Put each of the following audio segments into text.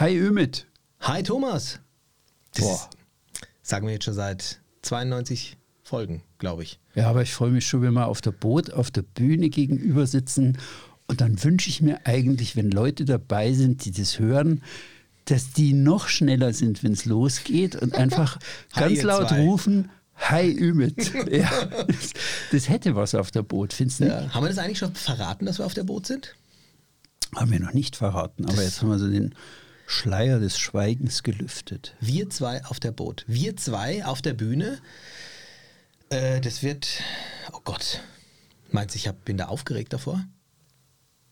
Hi Ümit. Hi Thomas. Das Boah. sagen wir jetzt schon seit 92 Folgen, glaube ich. Ja, aber ich freue mich schon, wenn wir auf der Boot, auf der Bühne gegenüber sitzen. Und dann wünsche ich mir eigentlich, wenn Leute dabei sind, die das hören, dass die noch schneller sind, wenn es losgeht und einfach ganz laut zwei. rufen, Hi Ümit. ja, das, das hätte was auf der Boot, findest du nicht? Haben wir das eigentlich schon verraten, dass wir auf der Boot sind? Haben wir noch nicht verraten, aber jetzt haben wir so den Schleier des Schweigens gelüftet. Wir zwei auf der Boot. Wir zwei auf der Bühne. Äh, das wird. Oh Gott. Meinst du, ich hab, bin da aufgeregt davor?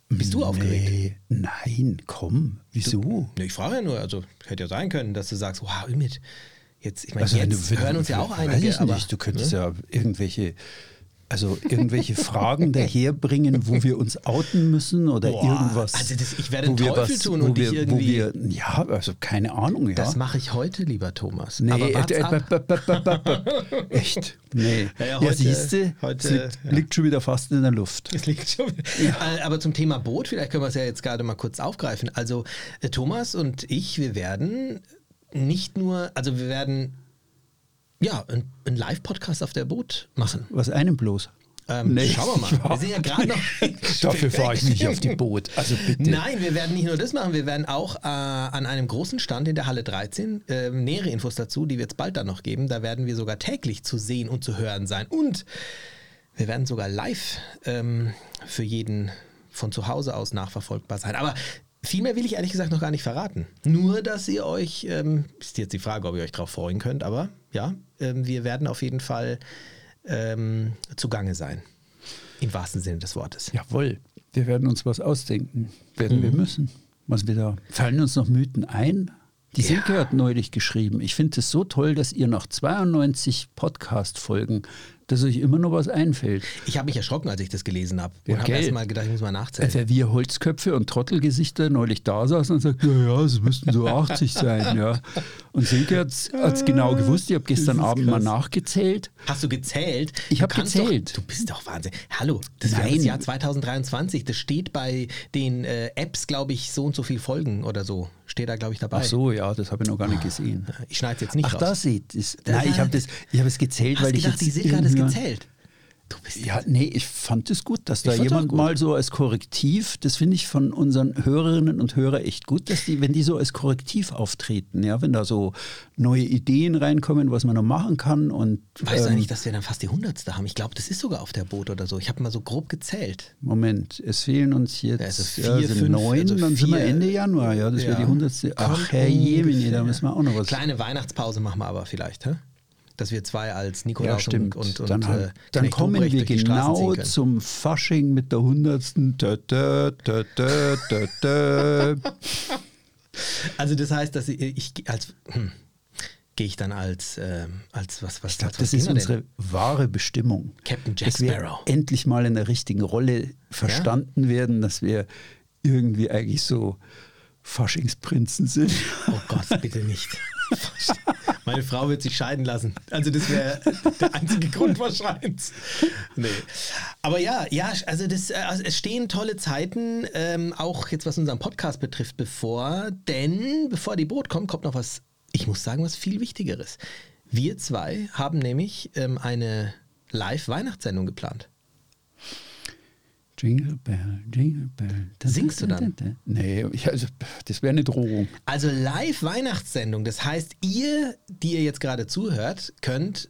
Bist du aufgeregt? Nee, nein, komm. Wieso? Nee, ich frage ja nur, also hätte ja sein können, dass du sagst, wow, Ümit, jetzt, ich meine, Also wenn jetzt du, wenn hören du, uns ja auch weiß einige, ich aber nicht, du könntest ne? ja irgendwelche, also irgendwelche Fragen daherbringen, wo wir uns outen müssen oder Boah, irgendwas. also das- ich werde den Teufel tun wo und dich wir, irgendwie- Wo wir, ja, also keine Ahnung, ja. das mache ich heute, lieber Thomas. Nee, aber äh, äh, echt? Nee. Ja, ja, Ja, heute- siehst du, heute, es liegt, ja. liegt schon wieder fast in der Luft. Es liegt schon. Äh, Aber zum Thema Boot, vielleicht können wir es ja jetzt gerade mal kurz aufgreifen. Also äh, Thomas und ich, wir werden nicht nur, also wir werden ja einen Live-Podcast auf der Boot machen. Was einem bloß? Ähm, Nee, schauen wir mal. Wir sind ja gerade noch. Dafür fahre ich nicht auf die Boot. Also bitte. Nein, wir werden nicht nur das machen, wir werden auch äh, an einem großen Stand in der Halle 13 äh, nähere Infos dazu, die wird es bald dann noch geben. Da werden wir sogar täglich zu sehen und zu hören sein. Und wir werden sogar live ähm, für jeden von zu Hause aus nachverfolgbar sein. Aber viel mehr will ich ehrlich gesagt noch gar nicht verraten. Nur, dass ihr euch, ähm, ist jetzt die Frage, ob ihr euch darauf freuen könnt, aber ja, ähm, wir werden auf jeden Fall ähm, zugange sein. Im wahrsten Sinne des Wortes. Jawohl, wir werden uns was ausdenken. Werden Mhm. wir müssen. Was wir da. Fallen uns noch Mythen ein? Die Ja. Silke hat neulich geschrieben. Ich finde es so toll, dass ihr nach 92 Podcast-Folgen, dass euch immer noch was einfällt. Ich habe mich erschrocken, als ich das gelesen habe. Und Ja, habe erst mal gedacht, ich muss mal nachzählen. Als wir Holzköpfe und Trottelgesichter neulich da saßen und sagten, ja, ja, es müssten so 80 sein. Ja. Und Silke hat es genau gewusst. Ich habe gestern Abend mal krass. nachgezählt. Hast du gezählt? Ich Du hab kannst gezählt. Doch, du bist doch Wahnsinn. Hallo, das ist Nein. das Jahr 2023. Das steht bei den äh, Apps, glaube ich, so und so viel Folgen oder so. Steht da, glaube ich, dabei. Ach so, ja, das habe ich noch gar nicht gesehen. Ich schneide es jetzt nicht Ach, raus. da seht es. Da- Nein, ich habe das, ich habe es gezählt, Hast weil ich gedacht, jetzt die Silke hat es gezählt. Du Ja, nee, ich fand es gut, dass da Ich jemand mal so als Korrektiv, das finde ich von unseren Hörerinnen und Hörern echt gut, dass die, wenn die so als Korrektiv auftreten, ja, wenn da so neue Ideen reinkommen, was man noch machen kann und Weißt du ähm, eigentlich, dass wir dann fast die Hundertste haben? Ich glaube, das ist sogar auf der Boot oder so. Ich habe mal so grob gezählt. Moment, es fehlen uns jetzt Ja, also ja, vier, sind fünf, neun, also dann sind wir vier- Ende Januar, ja, das wäre Ja. die hundertste. Ach, Herr Jemini, da müssen wir auch noch was. Kleine Weihnachtspause machen wir aber vielleicht, hä? Dass wir zwei als Nikolaus Ja, stimmt. und, und, dann und äh, dann kommen wir genau zum Fasching mit der hundertsten. Also das heißt, dass ich, ich als hm, gehe ich dann als ähm, als was was Ich glaube, was das ist wir unsere wahre Bestimmung. Captain Jack dass wir Sparrow. endlich mal in der richtigen Rolle verstanden werden, dass wir irgendwie eigentlich so Faschingsprinzen sind. Oh Gott, bitte nicht. Meine Frau wird sich scheiden lassen. Also das wäre der einzige Grund wahrscheinlich. Nee. Aber ja, ja, also, das, also es stehen tolle Zeiten, ähm, auch jetzt was unseren Podcast betrifft, bevor. Denn bevor die Boot kommt, kommt noch was, ich muss sagen, was viel Wichtigeres. Wir zwei haben nämlich ähm, eine Live-Weihnachtssendung geplant. Jingle Bell, Jingle Bell. Da, Singst du da, dann? Da, da. Nee, ich, also, das wäre eine Drohung. Also Live-Weihnachtssendung. Das heißt, ihr, die ihr jetzt gerade zuhört, könnt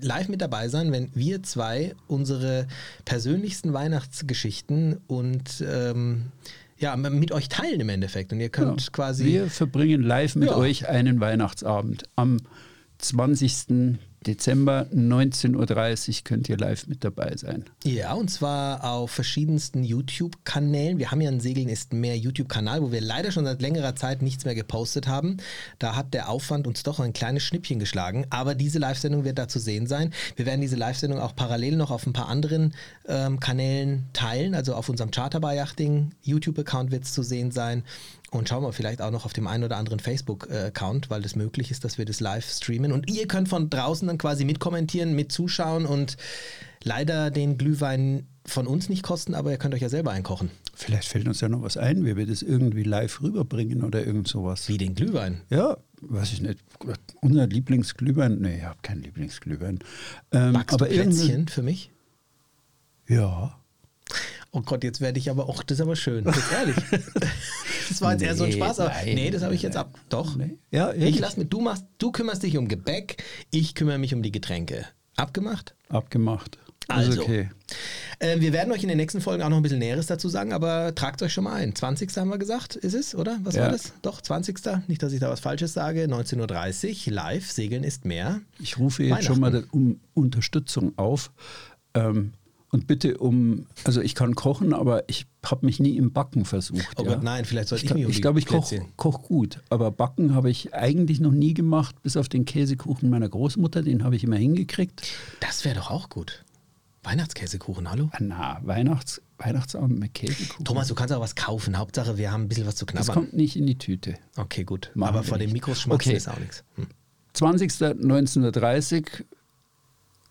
live mit dabei sein, wenn wir zwei unsere persönlichsten Weihnachtsgeschichten und ähm, ja, mit euch teilen im Endeffekt. Und ihr könnt Ja. quasi. Wir verbringen live mit Ja. euch einen Weihnachtsabend. Am 20. Dezember 19.30 Uhr könnt ihr live mit dabei sein. Ja, und zwar auf verschiedensten YouTube-Kanälen. Wir haben ja einen Segeln ist mehr YouTube-Kanal, wo wir leider schon seit längerer Zeit nichts mehr gepostet haben. Da hat der Aufwand uns doch ein kleines Schnippchen geschlagen. Aber diese Live-Sendung wird da zu sehen sein. Wir werden diese Live-Sendung auch parallel noch auf ein paar anderen ähm, Kanälen teilen. Also auf unserem Charterbar Yachting YouTube-Account wird es zu sehen sein. Und schauen wir vielleicht auch noch auf dem einen oder anderen Facebook-Account, weil das möglich ist, dass wir das live streamen. Und ihr könnt von draußen dann quasi mitkommentieren, mitzuschauen und leider den Glühwein von uns nicht kosten, aber ihr könnt euch ja selber einkochen. Vielleicht fällt uns ja noch was ein, wie wir das irgendwie live rüberbringen oder irgend sowas. Wie den Glühwein? Ja, weiß ich nicht. Unser Lieblingsglühwein, nee, ich habe keinen Lieblingsglühwein. Ähm, Backst aber du Plätzchen für mich? Ja. Oh Gott, jetzt werde ich aber auch, das ist aber schön, jetzt ehrlich. das war jetzt nee, eher so ein Spaß, aber nein, nee, das habe ich jetzt ab. Doch. Nee. Ja, ich lass mit, du machst, du kümmerst dich um Gebäck, ich kümmere mich um die Getränke. Abgemacht? Abgemacht. Also, okay. Äh, wir werden euch in den nächsten Folgen auch noch ein bisschen Näheres dazu sagen, aber tragt euch schon mal ein. 20. haben wir gesagt, ist es, oder? Was ja. war das? Doch, 20. Nicht, dass ich da was Falsches sage. 19.30 Uhr, live, Segeln ist mehr. Ich rufe jetzt schon mal um Unterstützung auf. Ähm, und bitte um, also ich kann kochen, aber ich habe mich nie im Backen versucht. Oh ja. Gott, nein, vielleicht sollte ich, ich mich um Ich glaube, ich koche koch gut, aber Backen habe ich eigentlich noch nie gemacht, bis auf den Käsekuchen meiner Großmutter, den habe ich immer hingekriegt. Das wäre doch auch gut. Weihnachtskäsekuchen, hallo? Ah, na, Weihnachts, Weihnachtsabend mit Käsekuchen. Thomas, du kannst auch was kaufen. Hauptsache, wir haben ein bisschen was zu knabbern. Das kommt nicht in die Tüte. Okay, gut. Machen aber vor dem Mikros schmatzen okay. ist auch nichts. Hm. 20. 1930,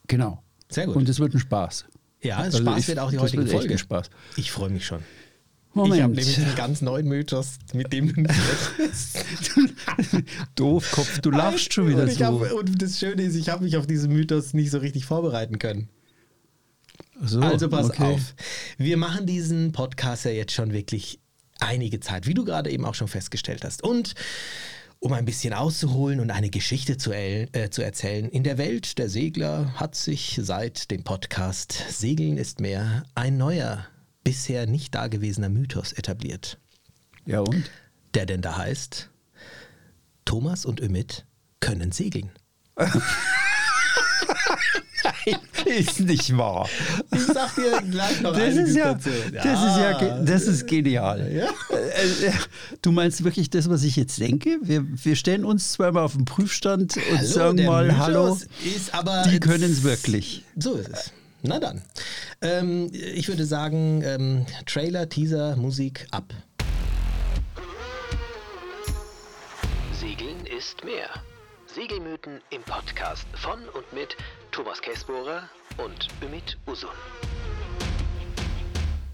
genau. Sehr gut. Und es wird ein Spaß. Ja, also Spaß ich, wird auch die heutige wird Folge. Spaß. Ich freue mich schon. Moment. Ich habe nämlich einen ganz neuen Mythos, mit dem du nicht Doofkopf, du lachst schon wieder und so. Hab, und das Schöne ist, ich habe mich auf diesen Mythos nicht so richtig vorbereiten können. So, also pass okay. auf. Wir machen diesen Podcast ja jetzt schon wirklich einige Zeit, wie du gerade eben auch schon festgestellt hast. Und um ein bisschen auszuholen und eine Geschichte zu, äh, zu, erzählen. In der Welt der Segler hat sich seit dem Podcast Segeln ist mehr ein neuer, bisher nicht dagewesener Mythos etabliert. Ja und? Der denn da heißt, Thomas und Ümit können segeln. Ist nicht wahr. Ich sag dir gleich noch das ist ja, dazu. Ja. Das ist ja, das ist genial. Ja. Äh, äh, du meinst wirklich das, was ich jetzt denke? Wir, wir stellen uns zweimal auf den Prüfstand und hallo, sagen mal, Mythos hallo, ist aber die können es wirklich. So ist es. Na dann. Ähm, ich würde sagen, ähm, Trailer, Teaser, Musik ab. Segeln ist mehr. Segelmythen im Podcast von und mit Thomas Käsbohrer und Ümit Usun.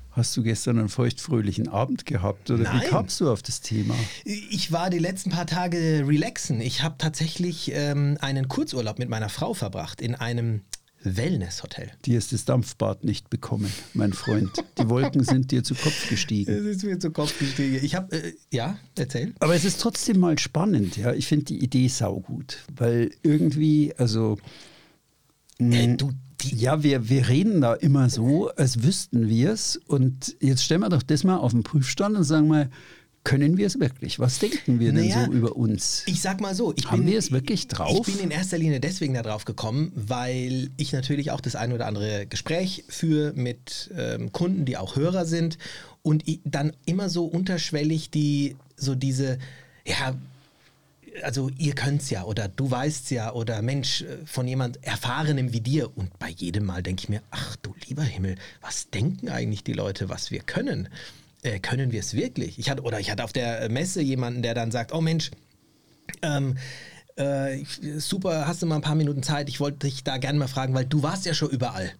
Hast du gestern einen feuchtfröhlichen Abend gehabt oder Nein. wie kamst du auf das Thema? Ich war die letzten paar Tage relaxen. Ich habe tatsächlich ähm, einen Kurzurlaub mit meiner Frau verbracht in einem Wellness-Hotel. Dir ist das Dampfbad nicht bekommen, mein Freund. Die Wolken sind dir zu Kopf gestiegen. Es ist mir zu Kopf gestiegen. Ich habe, äh, ja, erzähl. Aber es ist trotzdem mal spannend, ja. Ich finde die Idee saugut, weil irgendwie, also. Äh, du, ja, wir, wir reden da immer so, als wüssten wir es. Und jetzt stellen wir doch das mal auf den Prüfstand und sagen mal, können wir es wirklich? Was denken wir naja, denn so über uns? Ich sag mal so, haben bin, wir es wirklich drauf? Ich bin in erster Linie deswegen darauf gekommen, weil ich natürlich auch das ein oder andere Gespräch führe mit ähm, Kunden, die auch Hörer sind und dann immer so unterschwellig die so diese ja also ihr könnt es ja oder du weißt ja oder Mensch äh, von jemand Erfahrenem wie dir und bei jedem Mal denke ich mir, ach du lieber Himmel, was denken eigentlich die Leute, was wir können? äh, können wir es wirklich? Ich hatte, oder ich hatte auf der Messe jemanden, der dann sagt, oh Mensch, ähm, äh, super, hast du mal ein paar Minuten Zeit? Ich wollte dich da gerne mal fragen, weil du warst ja schon überall.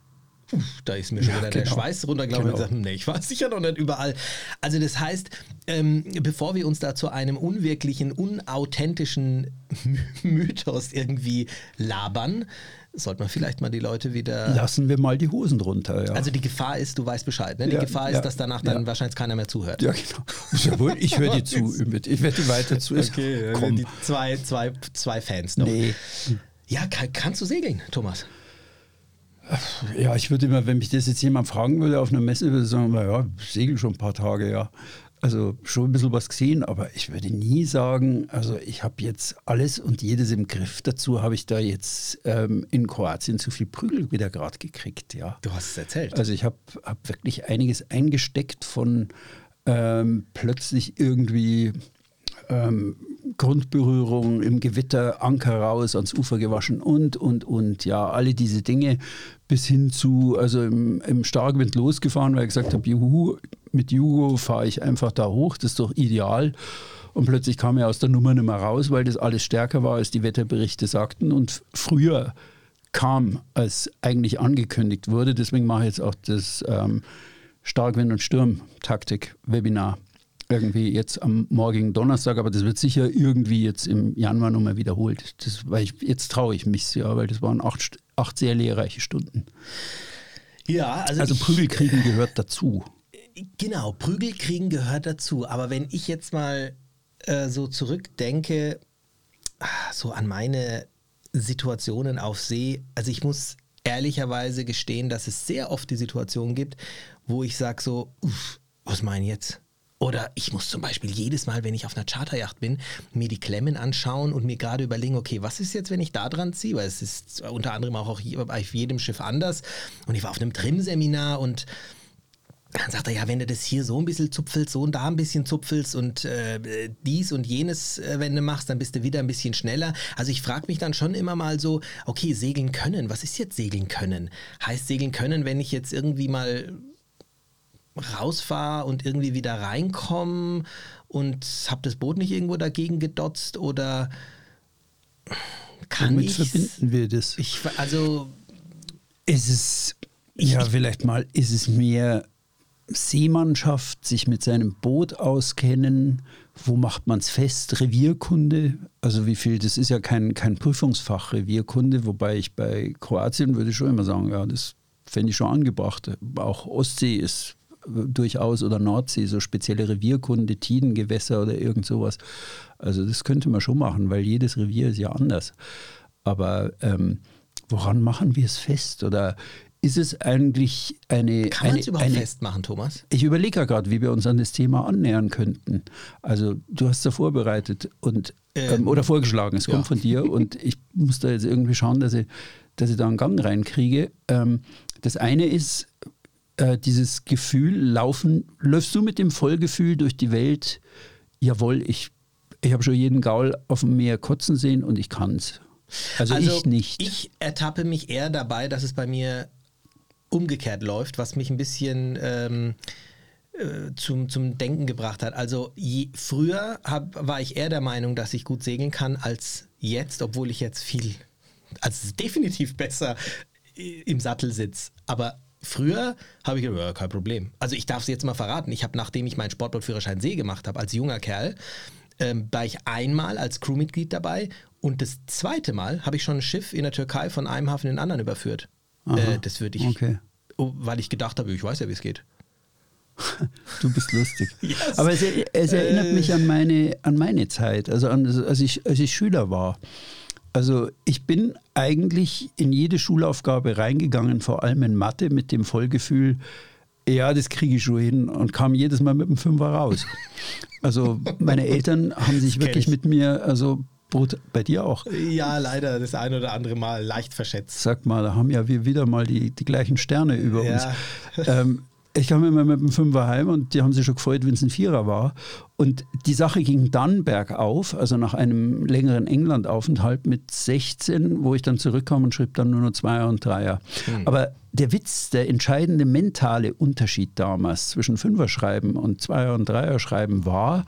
Puh, da ist mir schon ja, wieder genau. der Schweiß runtergelaufen genau. und gesagt, nee, ich war sicher noch nicht überall. Also das heißt, ähm, bevor wir uns da zu einem unwirklichen, unauthentischen Mythos irgendwie labern, sollte man vielleicht mal die Leute wieder. Lassen wir mal die Hosen runter, ja. Also die Gefahr ist, du weißt Bescheid, ne? Die ja, Gefahr ist, dass danach dann wahrscheinlich keiner mehr zuhört. Ja, genau. Ich höre dir zu, Ich werde dir weiter zu. Okay, komm. Die zwei, zwei, zwei Fans noch. Nee. Ja, kann, kannst du segeln, Thomas? Ja, ich würde immer, wenn mich das jetzt jemand fragen würde auf einer Messe, würde ich sagen, naja, segel schon ein paar Tage, ja also schon ein bisschen was gesehen, aber ich würde nie sagen, also ich habe jetzt alles und jedes im Griff. Dazu habe ich da jetzt ähm, in Kroatien zu viel Prügel wieder gerade gekriegt, ja. Du hast es erzählt. Also ich habe hab wirklich einiges eingesteckt von ähm, plötzlich irgendwie ähm, Grundberührung im Gewitter, Anker raus, ans Ufer gewaschen und, und, und. Ja, alle diese Dinge bis hin zu, also im, im Starkwind losgefahren, weil ich gesagt habe, juhu, mit Jugo fahre ich einfach da hoch, das ist doch ideal. Und plötzlich kam er aus der Nummer nicht mehr raus, weil das alles stärker war, als die Wetterberichte sagten. Und früher kam, als eigentlich angekündigt wurde. Deswegen mache ich jetzt auch das ähm, Starkwind- und Sturm-Taktik-Webinar irgendwie jetzt am morgigen Donnerstag, aber das wird sicher irgendwie jetzt im Januar nochmal wiederholt. Das, weil ich, jetzt traue ich mich ja, weil das waren acht, acht sehr lehrreiche Stunden. Ja, also, also Prügelkriegen gehört dazu. Genau, Prügelkriegen gehört dazu. Aber wenn ich jetzt mal äh, so zurückdenke, ah, so an meine Situationen auf See, also ich muss ehrlicherweise gestehen, dass es sehr oft die Situation gibt, wo ich sage so, uff, was meine ich jetzt? Oder ich muss zum Beispiel jedes Mal, wenn ich auf einer Charterjacht bin, mir die Klemmen anschauen und mir gerade überlegen, okay, was ist jetzt, wenn ich da dran ziehe? Weil es ist unter anderem auch auf jedem Schiff anders. Und ich war auf einem Trim-Seminar und dann sagt er, ja, wenn du das hier so ein bisschen zupfelst, so und da ein bisschen zupfelst und äh, dies und jenes, äh, wenn du machst, dann bist du wieder ein bisschen schneller. Also ich frage mich dann schon immer mal so, okay, segeln können, was ist jetzt segeln können? Heißt segeln können, wenn ich jetzt irgendwie mal rausfahre und irgendwie wieder reinkomme und habe das Boot nicht irgendwo dagegen gedotzt oder kann Womit ich verbinden wir das? Ich, also ist es ja vielleicht mal ist es mehr Seemannschaft, sich mit seinem Boot auskennen. Wo macht man es fest? Revierkunde, also wie viel, das ist ja kein, kein Prüfungsfach, Revierkunde, wobei ich bei Kroatien würde schon immer sagen, ja, das fände ich schon angebracht. Auch Ostsee ist durchaus oder Nordsee, so spezielle Revierkunde, Tidengewässer oder irgend sowas. Also das könnte man schon machen, weil jedes Revier ist ja anders. Aber ähm, woran machen wir es fest? Oder ist es eigentlich eine. Kann man es überhaupt eine, festmachen, Thomas? Ich überlege ja gerade, wie wir uns an das Thema annähern könnten. Also, du hast es ja vorbereitet und, ähm, Ähm, oder vorgeschlagen, es kommt ja. von dir und ich muss da jetzt irgendwie schauen, dass ich, dass ich da einen Gang reinkriege. Ähm, das eine ist äh, dieses Gefühl, laufen, läufst du mit dem Vollgefühl durch die Welt, jawohl, ich, ich habe schon jeden Gaul auf dem Meer kotzen sehen und ich kann's. Also, ich nicht. Ich ertappe mich eher dabei, dass es bei mir umgekehrt läuft, was mich ein bisschen ähm, äh, zum, zum Denken gebracht hat. Also je, früher hab, war ich eher der Meinung, dass ich gut segeln kann als jetzt, obwohl ich jetzt viel, also definitiv besser i- im Sattel sitze. Aber früher habe ich gedacht, ja, kein Problem. Also ich darf es jetzt mal verraten. Ich habe, nachdem ich meinen Sportbootführerschein See gemacht habe, als junger Kerl, ähm, war ich einmal als Crewmitglied dabei und das zweite Mal habe ich schon ein Schiff in der Türkei von einem Hafen in den anderen überführt. Äh, das würde ich, okay. oh, weil ich gedacht habe, ich weiß ja, wie es geht. Du bist lustig. Yes. Aber es, es erinnert Äh. mich an meine, an meine Zeit, also an, als, ich, als ich Schüler war. Also ich bin eigentlich in jede Schulaufgabe reingegangen, vor allem in Mathe, mit dem Vollgefühl, ja, das kriege ich schon hin und kam jedes Mal mit dem Fünfer raus. Also meine Eltern haben sich wirklich ich. mit mir, also bei dir auch. Ja, leider das ein oder andere Mal leicht verschätzt. Sag mal, da haben ja wir wieder mal die, die gleichen Sterne über Ja. uns. Ähm, ich kam immer mit dem Fünfer heim und die haben sich schon gefreut, wenn es ein Vierer war. Und die Sache ging dann bergauf, also nach einem längeren Englandaufenthalt mit 16, wo ich dann zurückkam und schrieb dann nur noch Zweier und Dreier. Aber der Witz, der entscheidende mentale Unterschied damals zwischen Fünferschreiben und Zweier und Dreier schreiben war,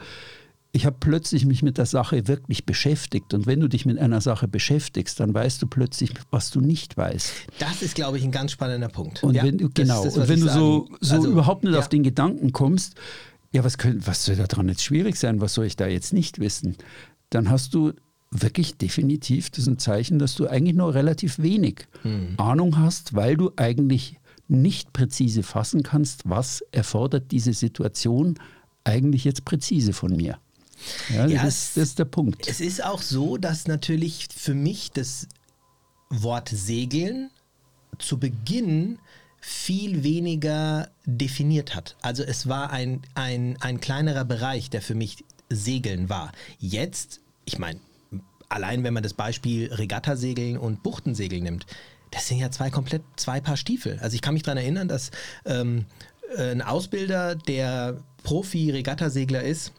ich habe plötzlich mich mit der Sache wirklich beschäftigt. Und wenn du dich mit einer Sache beschäftigst, dann weißt du plötzlich, was du nicht weißt. Das ist, glaube ich, ein ganz spannender Punkt. Und Ja, wenn du, das genau, das, was und wenn du so, sagen- so also, überhaupt nicht ja. auf den Gedanken kommst, ja, was, können, was soll daran jetzt schwierig sein, was soll ich da jetzt nicht wissen, dann hast du wirklich definitiv das ist ein Zeichen, dass du eigentlich nur relativ wenig Hm. Ahnung hast, weil du eigentlich nicht präzise fassen kannst, was erfordert diese Situation eigentlich jetzt präzise von mir. Ja, das, Ja, ist, es- das ist der Punkt. Es ist auch so, dass natürlich für mich das Wort Segeln zu Beginn viel weniger definiert hat. Also es war ein, ein, ein kleinerer Bereich, der für mich Segeln war. Jetzt, ich meine, allein wenn man das Beispiel Regattasegeln und Buchtensegeln nimmt, das sind ja zwei komplett zwei Paar Stiefel. Also ich kann mich daran erinnern, dass ähm, äh, ein Ausbilder, der Profi-Regattasegler ist,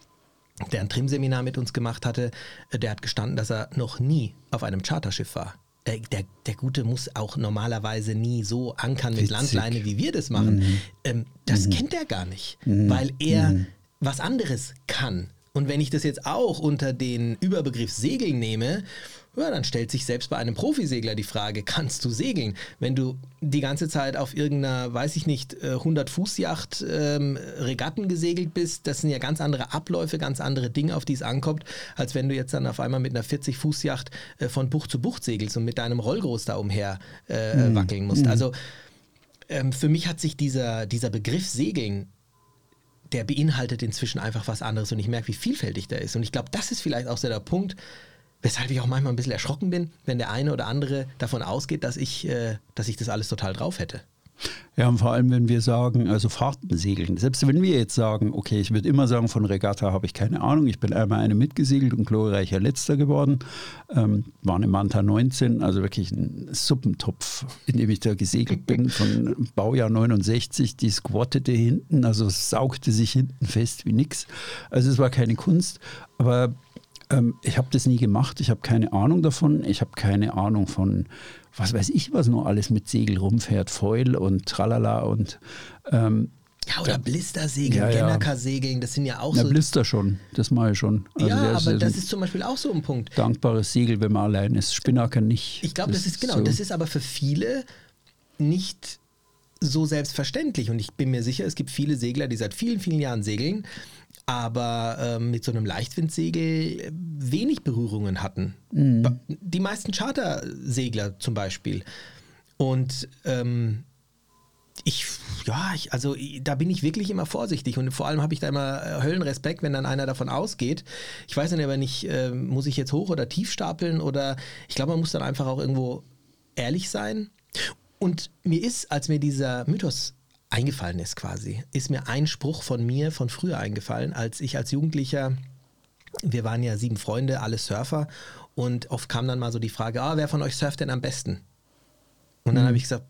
der ein Trim-Seminar mit uns gemacht hatte, äh, der hat gestanden, dass er noch nie auf einem Charterschiff war. Äh, Der, der Gute muss auch normalerweise nie so ankern mit Witzig. Landleine, wie wir das machen. Ähm, das kennt er gar nicht, weil er was anderes kann. Und wenn ich das jetzt auch unter den Überbegriff Segeln nehme, ja, dann stellt sich selbst bei einem Profisegler die Frage, kannst du segeln? Wenn du die ganze Zeit auf irgendeiner, weiß ich nicht, 100-Fuß-Yacht ähm, Regatten gesegelt bist, das sind ja ganz andere Abläufe, ganz andere Dinge, auf die es ankommt, als wenn du jetzt dann auf einmal mit einer 40-Fuß-Yacht äh, von Bucht zu Bucht segelst und mit deinem Rollgroß da umher äh, wackeln musst. Also ähm, für mich hat sich dieser, dieser Begriff Segeln der beinhaltet inzwischen einfach was anderes und ich merke, wie vielfältig der ist. Und ich glaube, das ist vielleicht auch so der Punkt, weshalb ich auch manchmal ein bisschen erschrocken bin, wenn der eine oder andere davon ausgeht, dass ich, äh, dass ich das alles total drauf hätte. Ja, und vor allem, wenn wir sagen, also Fahrten segeln. Selbst wenn wir jetzt sagen, okay, ich würde immer sagen, von Regatta habe ich keine Ahnung. Ich bin einmal eine mitgesegelt und glorreicher Letzter geworden. Ähm, war eine Manta 19, also wirklich ein Suppentopf, in dem ich da gesegelt bin, von Baujahr 69. Die squattete hinten, also saugte sich hinten fest wie nix. Also es war keine Kunst, aber ähm, ich habe das nie gemacht. Ich habe keine Ahnung davon. Ich habe keine Ahnung von, was weiß ich, was nur alles mit Segel rumfährt, Foil und Tralala und ähm, Ja, oder Blistersegeln, Ja, ja. Gennaker-Segeln, das sind ja auch na, so. Blister schon, das mache ich schon. Also ja, aber das ist zum Beispiel auch so ein Punkt. dankbares Segel, wenn man allein ist. Spinnaker nicht. Ich glaube, das, ist genau, so. das ist aber für viele nicht so selbstverständlich. Und ich bin mir sicher, es gibt viele Segler, die seit vielen, vielen Jahren segeln, aber ähm, mit so einem Leichtwindsegel äh, wenig Berührungen hatten. Ba- Die meisten Chartersegler zum Beispiel. Und ähm, ich, ja, ich, also i- da bin ich wirklich immer vorsichtig und vor allem habe ich da immer äh, Höllenrespekt, wenn dann einer davon ausgeht. Ich weiß dann aber nicht, äh, muss ich jetzt hoch oder tief stapeln oder ich glaube, man muss dann einfach auch irgendwo ehrlich sein. Und mir ist, als mir dieser Mythos eingefallen ist quasi, ist mir ein Spruch von mir von früher eingefallen, als ich als Jugendlicher wir waren ja sieben Freunde, alle Surfer und oft kam dann mal so die Frage, ah, wer von euch surft denn am besten? Und dann habe ich gesagt,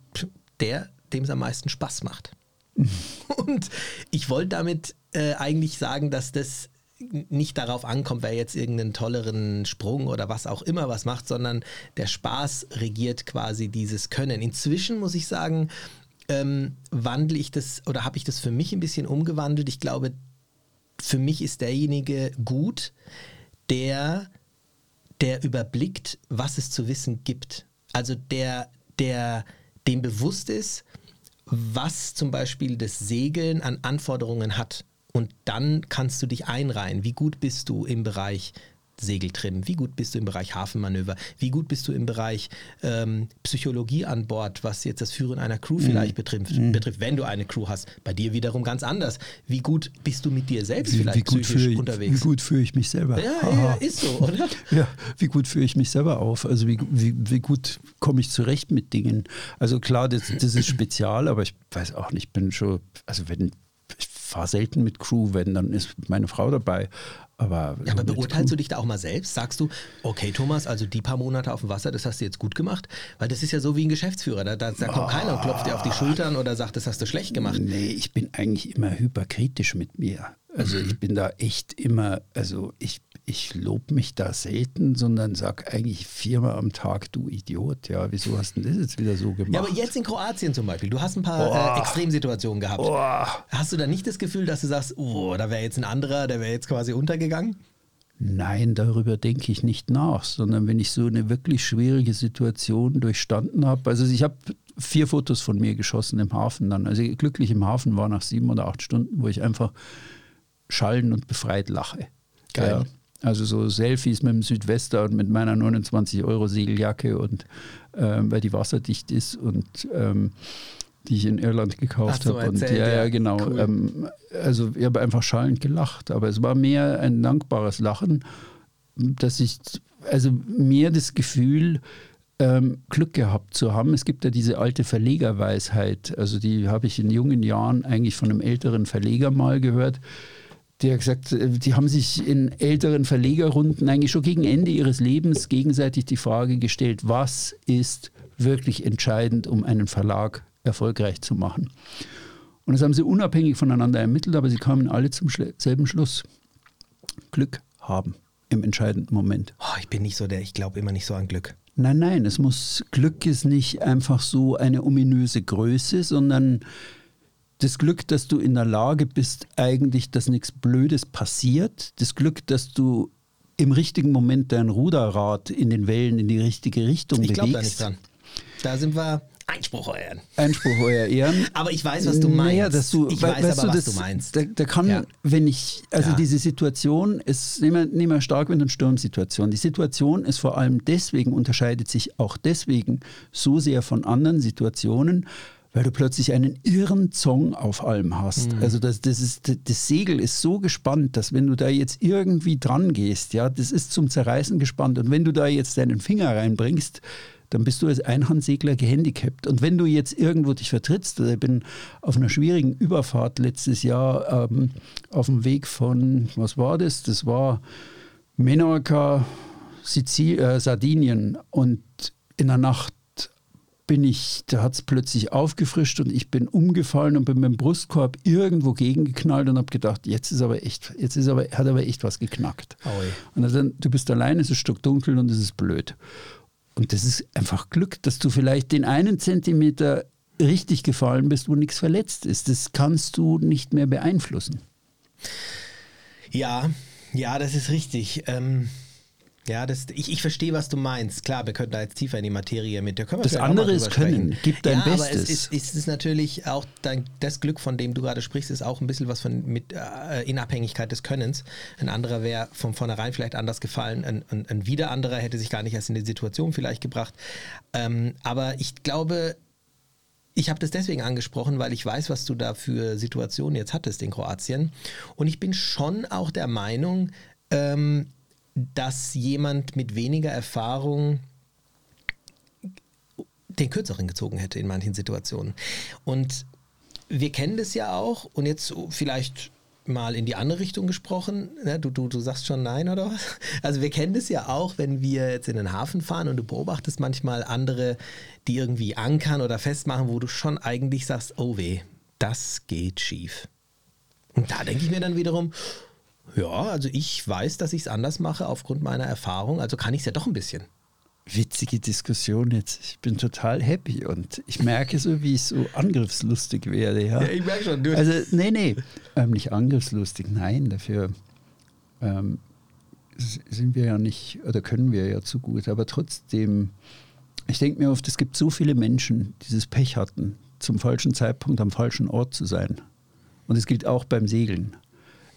der, dem es am meisten Spaß macht. Und ich wollte damit äh, eigentlich sagen, dass das nicht darauf ankommt, wer jetzt irgendeinen tolleren Sprung oder was auch immer was macht, sondern der Spaß regiert quasi dieses Können. Inzwischen muss ich sagen, ähm, wandle ich das oder habe ich das für mich ein bisschen umgewandelt. Ich glaube, für mich ist derjenige gut, der, der überblickt, was es zu wissen gibt. Also der, der dem bewusst ist, was zum Beispiel das Segeln an Anforderungen hat. Und dann kannst du dich einreihen. Wie gut bist du im Bereich Segeltrim? Wie gut bist du im Bereich Hafenmanöver? Wie gut bist du im Bereich ähm, Psychologie an Bord, was jetzt das Führen einer Crew vielleicht betrifft, betrifft, wenn du eine Crew hast? Bei dir wiederum ganz anders. Wie gut bist du mit dir selbst wie, vielleicht wie, gut psychisch fühle ich, wie unterwegs? gut fühle ich mich selber? Ja, ja, ist so, oder? Ja, wie gut führe ich mich selber auf? Also wie, wie, wie gut komme ich zurecht mit Dingen? Also klar, das, das ist spezial, aber ich weiß auch nicht, ich bin schon, also wenn, ich fahre selten mit Crew, wenn, dann ist meine Frau dabei. Aber, Ja, aber beurteilst du dich da auch mal selbst? Sagst du, okay, Thomas, also die paar Monate auf dem Wasser, das hast du jetzt gut gemacht? Weil das ist ja so wie ein Geschäftsführer. Da, da, da kommt keiner und klopft dir auf die Schultern oder sagt, das hast du schlecht gemacht. Nee, ich bin eigentlich immer hyperkritisch mit mir. Also Mhm. ich bin da echt immer, also ich, ich lobe mich da selten, sondern sag eigentlich viermal am Tag, du Idiot, ja, wieso hast du das jetzt wieder so gemacht? Ja, aber jetzt in Kroatien zum Beispiel, du hast ein paar Boah. äh, Extremsituationen gehabt. Boah. Hast du da nicht das Gefühl, dass du sagst, oh, da wäre jetzt ein anderer, der wäre jetzt quasi untergegangen? Nein, darüber denke ich nicht nach, sondern wenn ich so eine wirklich schwierige Situation durchstanden habe. Also ich habe vier Fotos von mir geschossen im Hafen dann. Also glücklich im Hafen war nach sieben oder acht Stunden, wo ich einfach schallend und befreit lache. Geil. Ja, also so Selfies mit dem Südwester und mit meiner 29 Euro Segeljacke und ähm, weil die wasserdicht ist und ähm, die ich in Irland gekauft habe. Und ja, ja. genau. Cool. Ähm, also ich habe einfach schallend gelacht, aber es war mehr ein dankbares Lachen, dass ich, also mehr das Gefühl, ähm, Glück gehabt zu haben. Es gibt ja diese alte Verlegerweisheit, also die habe ich in jungen Jahren eigentlich von einem älteren Verleger mal gehört. Der hat gesagt, äh, die haben sich in älteren Verlegerrunden eigentlich schon gegen Ende ihres Lebens gegenseitig die Frage gestellt, was ist wirklich entscheidend, um einen Verlag erfolgreich zu machen. Und das haben sie unabhängig voneinander ermittelt, aber sie kamen alle zum selben Schluss. Glück haben im entscheidenden Moment. Oh, ich bin nicht so der, ich glaube immer nicht so an Glück. Nein, nein, es muss Glück ist nicht einfach so eine ominöse Größe, sondern das Glück, dass du in der Lage bist, eigentlich, dass nichts Blödes passiert. Das Glück, dass du im richtigen Moment dein Ruderrad in den Wellen in die richtige Richtung Ich glaube da bewegst. nicht dran. Da sind wir Einspruch, euer Ehren. Einspruch, euer Ehren. Aber ich weiß, was du meinst. Naja, dass du, ich we- weiß aber, du, was das, du meinst. Da, da kann, Ja. wenn ich, also Ja. diese Situation ist, nehmen wir, nehmen wir Starkwind- und Sturmsituation. Die Situation ist vor allem deswegen, unterscheidet sich auch deswegen so sehr von anderen Situationen, weil du plötzlich einen irren Zong auf allem hast. Mhm. Also das, das, ist, das Segel ist so gespannt, dass wenn du da jetzt irgendwie dran gehst, ja, das ist zum Zerreißen gespannt. Und wenn du da jetzt deinen Finger reinbringst, dann bist du als Einhandsegler gehandicapt. Und wenn du jetzt irgendwo dich vertrittst, also ich bin auf einer schwierigen Überfahrt letztes Jahr ähm, auf dem Weg von, was war das? Das war Menorca, Sizil, äh, Sardinien. Und in der Nacht bin ich, da hat es plötzlich aufgefrischt und ich bin umgefallen und bin mit dem Brustkorb irgendwo gegengeknallt und habe gedacht, jetzt ist aber echt, jetzt ist aber, hat aber echt was geknackt. Ui. Und dann, du bist allein, es ist stockdunkel und es ist blöd. Und das ist einfach Glück, dass du vielleicht den einen Zentimeter richtig gefallen bist, wo nichts verletzt ist. Das kannst du nicht mehr beeinflussen. Ja, ja, das ist richtig. Ähm, ja, das, ich, ich verstehe, was du meinst. Klar, wir können da jetzt tiefer in die Materie mit. Da können wir Das andere ist Können. Gib dein ja, Aber Bestes. es ist, es ist natürlich auch dein, das Glück, von dem du gerade sprichst, ist auch ein bisschen was von mit äh, in Abhängigkeit des Könnens. Ein anderer wäre von vornherein vielleicht anders gefallen. Ein, ein, ein wieder anderer hätte sich gar nicht erst in die Situation vielleicht gebracht. Ähm, aber ich glaube, ich habe das deswegen angesprochen, weil ich weiß, was du da für Situationen jetzt hattest in Kroatien. Und ich bin schon auch der Meinung, ähm, dass jemand mit weniger Erfahrung den Kürzeren gezogen hätte in manchen Situationen. Und wir kennen das ja auch. Und jetzt vielleicht mal in die andere Richtung gesprochen. Ne, du, du, du sagst schon nein oder was? Also wir kennen das ja auch, wenn wir jetzt in den Hafen fahren und du beobachtest manchmal andere, die irgendwie ankern oder festmachen, wo du schon eigentlich sagst, oh weh, das geht schief. Und da denke ich mir dann wiederum, ja, also ich weiß, dass ich es anders mache aufgrund meiner Erfahrung, also kann ich es ja doch ein bisschen. Witzige Diskussion jetzt. Ich bin total happy und ich merke so, wie ich so angriffslustig werde. Ja, ich merke schon, du. Also, nee, nee, ähm, nicht angriffslustig, nein, dafür ähm, sind wir ja nicht, oder können wir ja zu gut, aber trotzdem, ich denke mir oft, es gibt so viele Menschen, die dieses Pech hatten, zum falschen Zeitpunkt am falschen Ort zu sein. Und es gilt auch beim Segeln.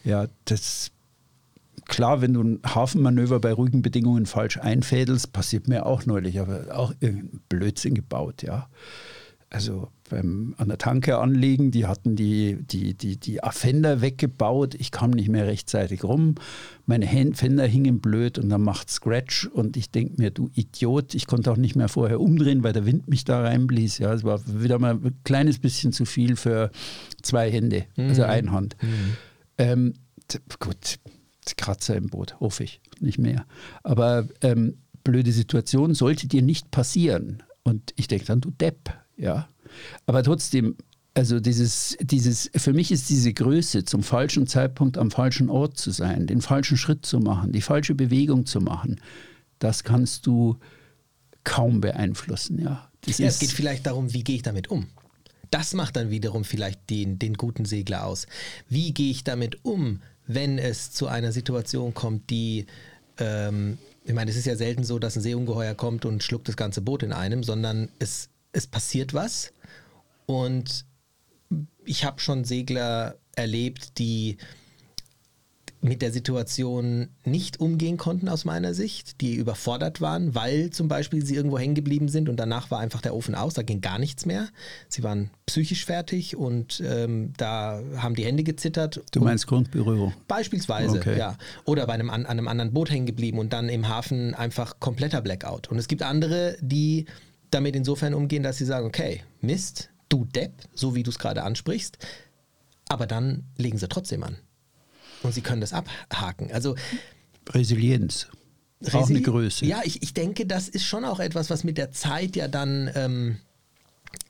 Ja, das klar, wenn du ein Hafenmanöver bei ruhigen Bedingungen falsch einfädelst, passiert mir auch neulich, aber auch irgendein Blödsinn gebaut, ja. Also beim an der Tanke anlegen, die hatten die, die, die, die Fender weggebaut, ich kam nicht mehr rechtzeitig rum, meine Fender hingen blöd und dann macht Scratch und ich denke mir, du Idiot, ich konnte auch nicht mehr vorher umdrehen, weil der Wind mich da reinblies. Ja, es war wieder mal ein kleines bisschen zu viel für zwei Hände, also Einhand. Ähm, gut, Kratzer im Boot, hoffe ich, nicht mehr. Aber ähm, blöde Situation sollte dir nicht passieren. Und ich denke dann, du Depp, ja. Aber trotzdem, also dieses, dieses, für mich ist diese Größe, zum falschen Zeitpunkt am falschen Ort zu sein, den falschen Schritt zu machen, die falsche Bewegung zu machen, das kannst du kaum beeinflussen, ja. Ja, es geht vielleicht darum, wie gehe ich damit um. Das macht dann wiederum vielleicht den, den guten Segler aus. Wie gehe ich damit um, wenn es zu einer Situation kommt, die, ähm, ich meine, es ist ja selten so, dass ein Seeungeheuer kommt und schluckt das ganze Boot in einem, sondern es, es passiert was. Und ich habe schon Segler erlebt, die mit der Situation nicht umgehen konnten aus meiner Sicht, die überfordert waren, weil zum Beispiel sie irgendwo hängen geblieben sind und danach war einfach der Ofen aus, da ging gar nichts mehr. Sie waren psychisch fertig und ähm, da haben die Hände gezittert. du meinst Grundberührung. Beispielsweise, Okay. ja. Oder bei einem, an einem anderen Boot hängen geblieben und dann im Hafen einfach kompletter Blackout. Und es gibt andere, die damit insofern umgehen, dass sie sagen, okay, Mist, du Depp, so wie du es gerade ansprichst, aber dann legen sie trotzdem an. Und sie können das abhaken. Also Resilienz. Auch eine Resili- Größe. Ja, ich, ich denke, das ist schon auch etwas, was mit der Zeit ja dann ähm,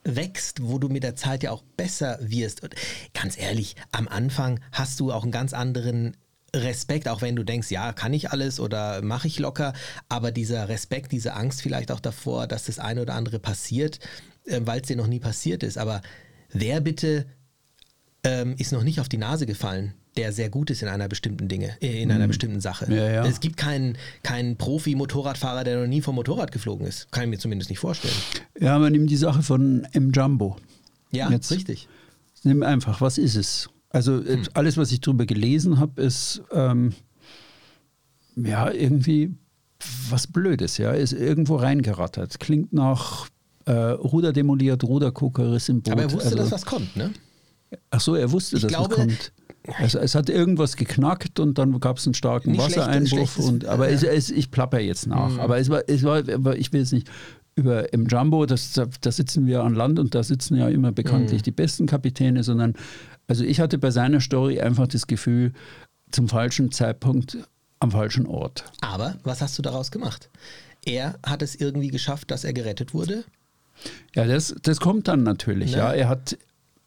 wächst, wo du mit der Zeit ja auch besser wirst. Und ganz ehrlich, am Anfang hast du auch einen ganz anderen Respekt, auch wenn du denkst, ja, kann ich alles oder mache ich locker, aber dieser Respekt, diese Angst vielleicht auch davor, dass das eine oder andere passiert, äh, weil es dir noch nie passiert ist. Aber wer bitte ähm, ist noch nicht auf die Nase gefallen, der sehr gut ist in einer bestimmten Dinge, äh, in einer bestimmten Sache. Ja, ja. Es gibt keinen, keinen Profi-Motorradfahrer, der noch nie vom Motorrad geflogen ist. Kann ich mir zumindest nicht vorstellen. Ja, man nimmt die Sache von M. Jumbo. Ja, Jetzt. richtig. Nimm einfach, was ist es? Also äh, alles, was ich drüber gelesen habe, ist ähm, ja irgendwie was Blödes, ja, ist irgendwo reingerattert. Klingt nach äh, Ruder demoliert, Ruderkokerriss im Boot. Aber er wusste, also, dass was kommt, ne? Ach so, er wusste, Ich dass glaube- es kommt. Also, es hat irgendwas geknackt und dann gab es einen starken Nicht Wassereinbruch. und, aber ja. es, es, ich plapper jetzt nach. Mhm. Aber es war, es war, ich will jetzt nicht über im Jumbo, das, da, da sitzen wir an Land und da sitzen ja immer bekanntlich Mhm. die besten Kapitäne, sondern also ich hatte bei seiner Story einfach das Gefühl, zum falschen Zeitpunkt am falschen Ort. Aber was hast du daraus gemacht? Er hat es irgendwie geschafft, dass er gerettet wurde. Ja, das, das kommt dann natürlich. Ne? Ja, er hat,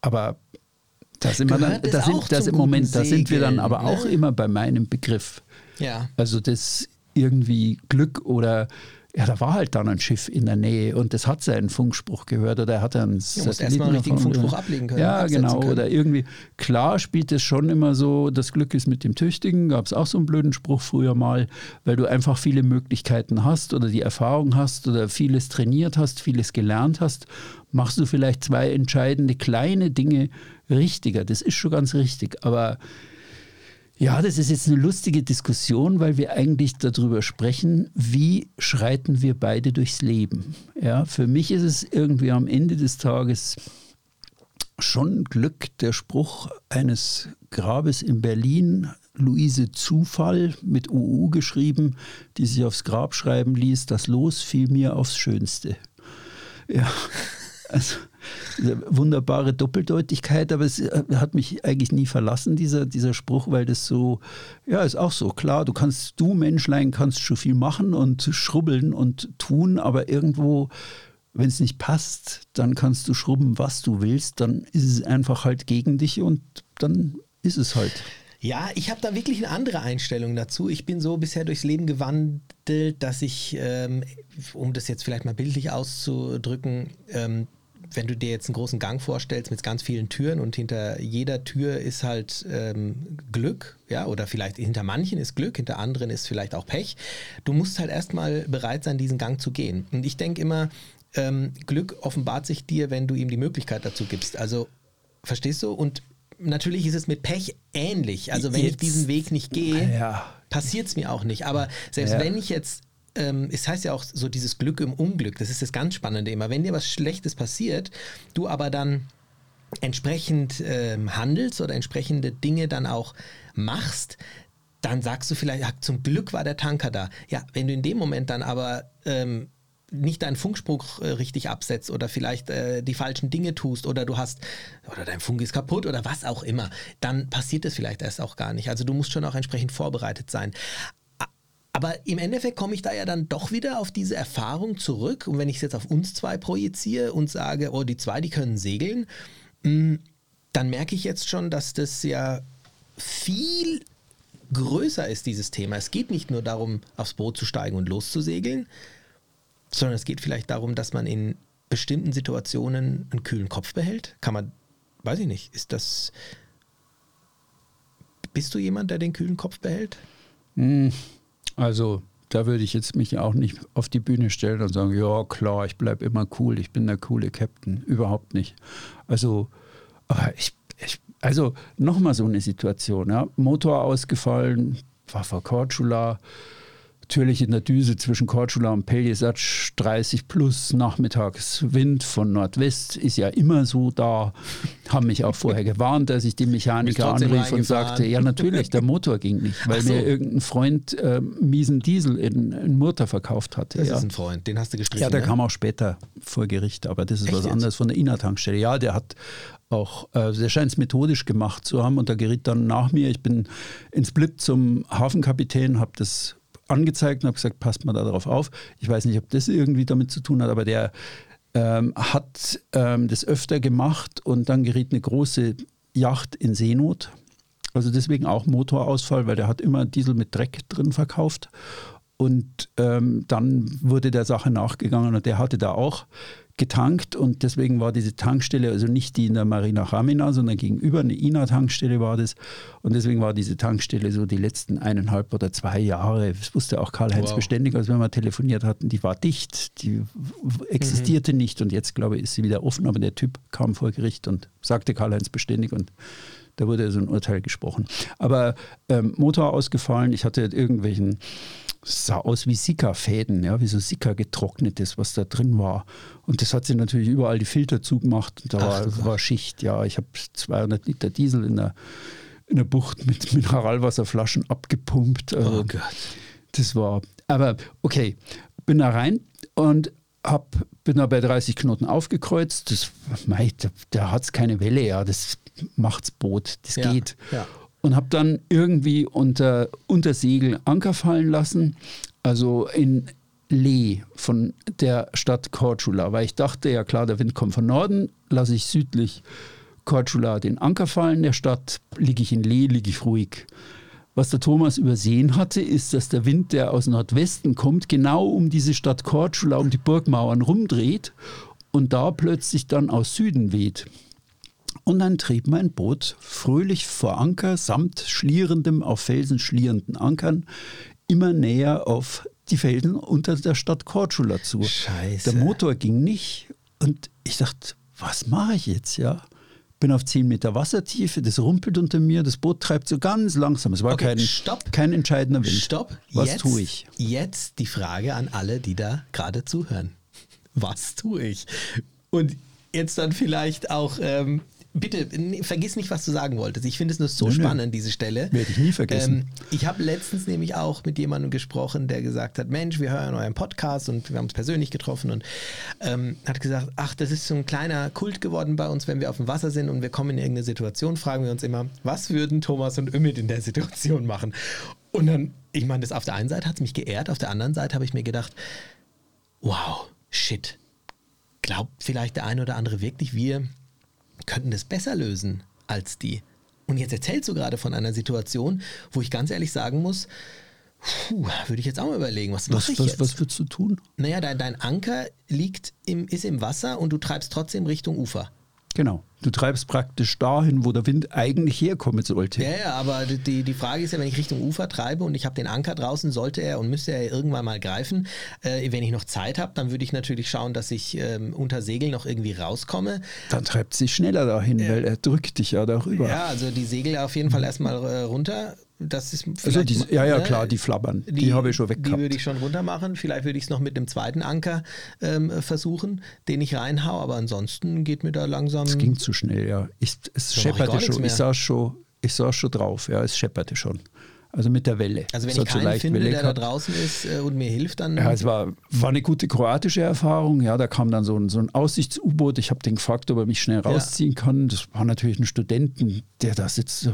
aber da sind wir dann, da sind, das im Moment, da sind wir dann aber ne? auch immer bei meinem Begriff. Ja. Also das irgendwie Glück oder ja, da war halt dann ein Schiff in der Nähe und das hat seinen Funkspruch gehört oder hat er einen Du musst erst mal einen richtigen Funkspruch ablegen können, Ja, genau. können. Oder irgendwie, klar spielt es schon immer so, das Glück ist mit dem Tüchtigen, gab es auch so einen blöden Spruch früher mal, weil du einfach viele Möglichkeiten hast oder die Erfahrung hast oder vieles trainiert hast, vieles gelernt hast, machst du vielleicht zwei entscheidende kleine Dinge richtiger. Das ist schon ganz richtig, aber ja, das ist jetzt eine lustige Diskussion, weil wir eigentlich darüber sprechen, wie schreiten wir beide durchs Leben. Ja, für mich ist es irgendwie am Ende des Tages schon Glück, der Spruch eines Grabes in Berlin, Luise Zufall mit UU geschrieben, die sich aufs Grab schreiben ließ, das Los fiel mir aufs Schönste. Ja, also wunderbare Doppeldeutigkeit, aber es äh, hat mich eigentlich nie verlassen, dieser, dieser Spruch, weil das so, ja, ist auch so, klar, du kannst, du Menschlein kannst schon viel machen und schrubbeln und tun, aber irgendwo, wenn es nicht passt, dann kannst du schrubben, was du willst, dann ist es einfach halt gegen dich und dann ist es halt. Ja, ich habe da wirklich eine andere Einstellung dazu. Ich bin so bisher durchs Leben gewandelt, dass ich, ähm, um das jetzt vielleicht mal bildlich auszudrücken, ähm, wenn du dir jetzt einen großen Gang vorstellst mit ganz vielen Türen und hinter jeder Tür ist halt ähm, Glück, ja, oder vielleicht hinter manchen ist Glück, hinter anderen ist vielleicht auch Pech. Du musst halt erstmal bereit sein, diesen Gang zu gehen. Und ich denke immer, ähm, Glück offenbart sich dir, wenn du ihm die Möglichkeit dazu gibst. Also, verstehst du? Und natürlich ist es mit Pech ähnlich. Also, wenn ich Jetzt- diesen Weg nicht gehe, Ja. passiert es mir auch nicht. Aber selbst Ja. wenn ich jetzt, ähm, es heißt ja auch so dieses Glück im Unglück, das ist das ganz Spannende immer. Wenn dir was Schlechtes passiert, du aber dann entsprechend ähm, handelst oder entsprechende Dinge dann auch machst, dann sagst du vielleicht, ja, zum Glück war der Tanker da. Ja, wenn du in dem Moment dann aber ähm, nicht deinen Funkspruch äh, richtig absetzt oder vielleicht äh, die falschen Dinge tust oder du hast oder dein Funk ist kaputt oder was auch immer, dann passiert es vielleicht erst auch gar nicht. Also du musst schon auch entsprechend vorbereitet sein. Aber im Endeffekt komme ich da ja dann doch wieder auf diese Erfahrung zurück. Und wenn ich es jetzt auf uns zwei projiziere und sage, oh, die zwei, die können segeln, mh, dann merke ich jetzt schon, dass das ja viel größer ist, dieses Thema. Es geht nicht nur darum, aufs Boot zu steigen und loszusegeln, sondern es geht vielleicht darum, dass man in bestimmten Situationen einen kühlen Kopf behält. Kann man, weiß ich nicht, ist das. Bist du jemand, der den kühlen Kopf behält? Also, da würde ich jetzt mich auch nicht auf die Bühne stellen und sagen, ja klar, ich bleibe immer cool, ich bin der coole Captain. Überhaupt nicht. Also, ich, ich also nochmal so eine Situation, ja. Motor ausgefallen, war vor Korčula, natürlich in der Düse zwischen Korčula und Pelješac 30 plus nachmittags Wind von Nordwest ist ja immer so da. Haben mich auch vorher gewarnt, dass ich die Mechaniker anrief und sagte, ja natürlich, der Motor ging nicht, weil so. mir irgendein Freund äh, miesen Diesel in, in Murta verkauft hatte. Das ja. ist ein Freund, den hast du gestrichen. Ja, der ne? kam auch später vor Gericht, aber das ist Echt was jetzt? anderes von der Innertankstelle. Ja, der hat auch, äh, der scheint es methodisch gemacht zu haben und der geriet dann nach mir. Ich bin ins Split zum Hafenkapitän, habe das angezeigt und habe gesagt, passt mal darauf auf. Ich weiß nicht, ob das irgendwie damit zu tun hat, aber der ähm, hat ähm, das öfter gemacht und dann geriet eine große Yacht in Seenot. Also deswegen auch Motorausfall, weil der hat immer Diesel mit Dreck drin verkauft. Und ähm, dann wurde der Sache nachgegangen und der hatte da auch getankt und deswegen war diese Tankstelle, also nicht die in der Marina Ramina, sondern gegenüber eine INA-Tankstelle war das. Und deswegen war diese Tankstelle so die letzten eineinhalb oder zwei Jahre, das wusste auch Karl-Heinz Wow. beständig, als wenn wir telefoniert hatten, die war dicht, die existierte nicht und jetzt glaube ich ist sie wieder offen, aber der Typ kam vor Gericht und sagte Karl-Heinz beständig und da wurde so ein Urteil gesprochen. Aber ähm, Motor ausgefallen, ich hatte irgendwelchen, es sah aus wie Sika-Fäden, ja, wie so Sika getrocknetes, was da drin war. Und das hat sie natürlich überall die Filter zugemacht und da Ach, war, war Schicht. Ja, ich habe 200 Liter Diesel in der, in der Bucht mit Mineralwasserflaschen abgepumpt. Also, Oh Gott. das war, aber okay, bin da rein und hab, bin da bei 30 Knoten aufgekreuzt. Das, mei, da, da hat es keine Welle, ja, das macht's Boot, das Ja, geht. ja. Und habe dann irgendwie unter, unter Segel Anker fallen lassen, also in Lee von der Stadt Korčula, weil ich dachte, ja klar, der Wind kommt von Norden, lasse ich südlich Korčula den Anker fallen der Stadt, liege ich in Lee, liege ich ruhig. Was der Thomas übersehen hatte, ist, dass der Wind, der aus Nordwesten kommt, genau um diese Stadt Korčula, um die Burgmauern rumdreht und da plötzlich dann aus Süden weht. Und dann trieb mein Boot fröhlich vor Anker samt schlierendem, auf Felsen schlierenden Ankern immer näher auf die Felsen unter der Stadt Korčula zu. Scheiße. Der Motor ging nicht und ich dachte, was mache ich jetzt, ja? Bin auf 10 Meter Wassertiefe, das rumpelt unter mir, das Boot treibt so ganz langsam. Es war Okay, kein, stopp. kein entscheidender Wind. Stopp. Was jetzt, tue ich? Jetzt die Frage an alle, die da gerade zuhören. Was tue ich? Und jetzt dann vielleicht auch, ähm, bitte vergiss nicht, was du sagen wolltest. Ich finde es nur so Nö, spannend, diese Stelle. Werde ich nie vergessen. Ähm, ich habe letztens nämlich auch mit jemandem gesprochen, der gesagt hat, Mensch, wir hören euren Podcast und wir haben uns persönlich getroffen und ähm, hat gesagt, ach, das ist so ein kleiner Kult geworden bei uns, wenn wir auf dem Wasser sind und wir kommen in irgendeine Situation, fragen wir uns immer, was würden Thomas und Ümit in der Situation machen? Und dann, ich meine, das auf der einen Seite hat es mich geehrt, auf der anderen Seite habe ich mir gedacht, wow, shit, glaubt vielleicht der eine oder andere wirklich, wir könnten das besser lösen als die. Und jetzt erzählst du gerade von einer Situation, wo ich ganz ehrlich sagen muss, puh, würde ich jetzt auch mal überlegen, was mache Was, ich was, jetzt? was würdest du tun? Naja, dein, dein Anker liegt im, ist im Wasser und du treibst trotzdem Richtung Ufer. Genau. Du treibst praktisch dahin, wo der Wind eigentlich herkommen sollte. Ja, ja, aber die, die Frage ist ja, wenn ich Richtung Ufer treibe und ich habe den Anker draußen, sollte er und müsste er irgendwann mal greifen. Äh, wenn ich noch Zeit habe, dann würde ich natürlich schauen, dass ich ähm, unter Segel noch irgendwie rauskomme. Dann treibt sich schneller dahin, weil er drückt dich ja darüber. Ja, also die Segel auf jeden Fall erstmal äh, runter. Das ist also die, ja, ja, ne? klar, die flabbern. Die, habe ich schon weg Die würde ich schon runter machen. Vielleicht würde ich es noch mit dem zweiten Anker ähm, versuchen, den ich reinhau. Aber ansonsten geht mir da langsam. Es ging zu schnell, ja. Ich, es ich gar schepperte nichts schon. Ich saß schon. Ich saß schon drauf, ja, es schepperte schon. Also mit der Welle. also wenn ich so keinen finde, Welle der da gehabt. draußen ist äh, und mir hilft, dann. Ja, es war, war eine gute kroatische Erfahrung. Ja, da kam dann so ein, so ein Aussichts-U-Boot. Ich habe den gefragt, ob er mich schnell rausziehen kann. Das war natürlich ein Studenten, der da sitzt,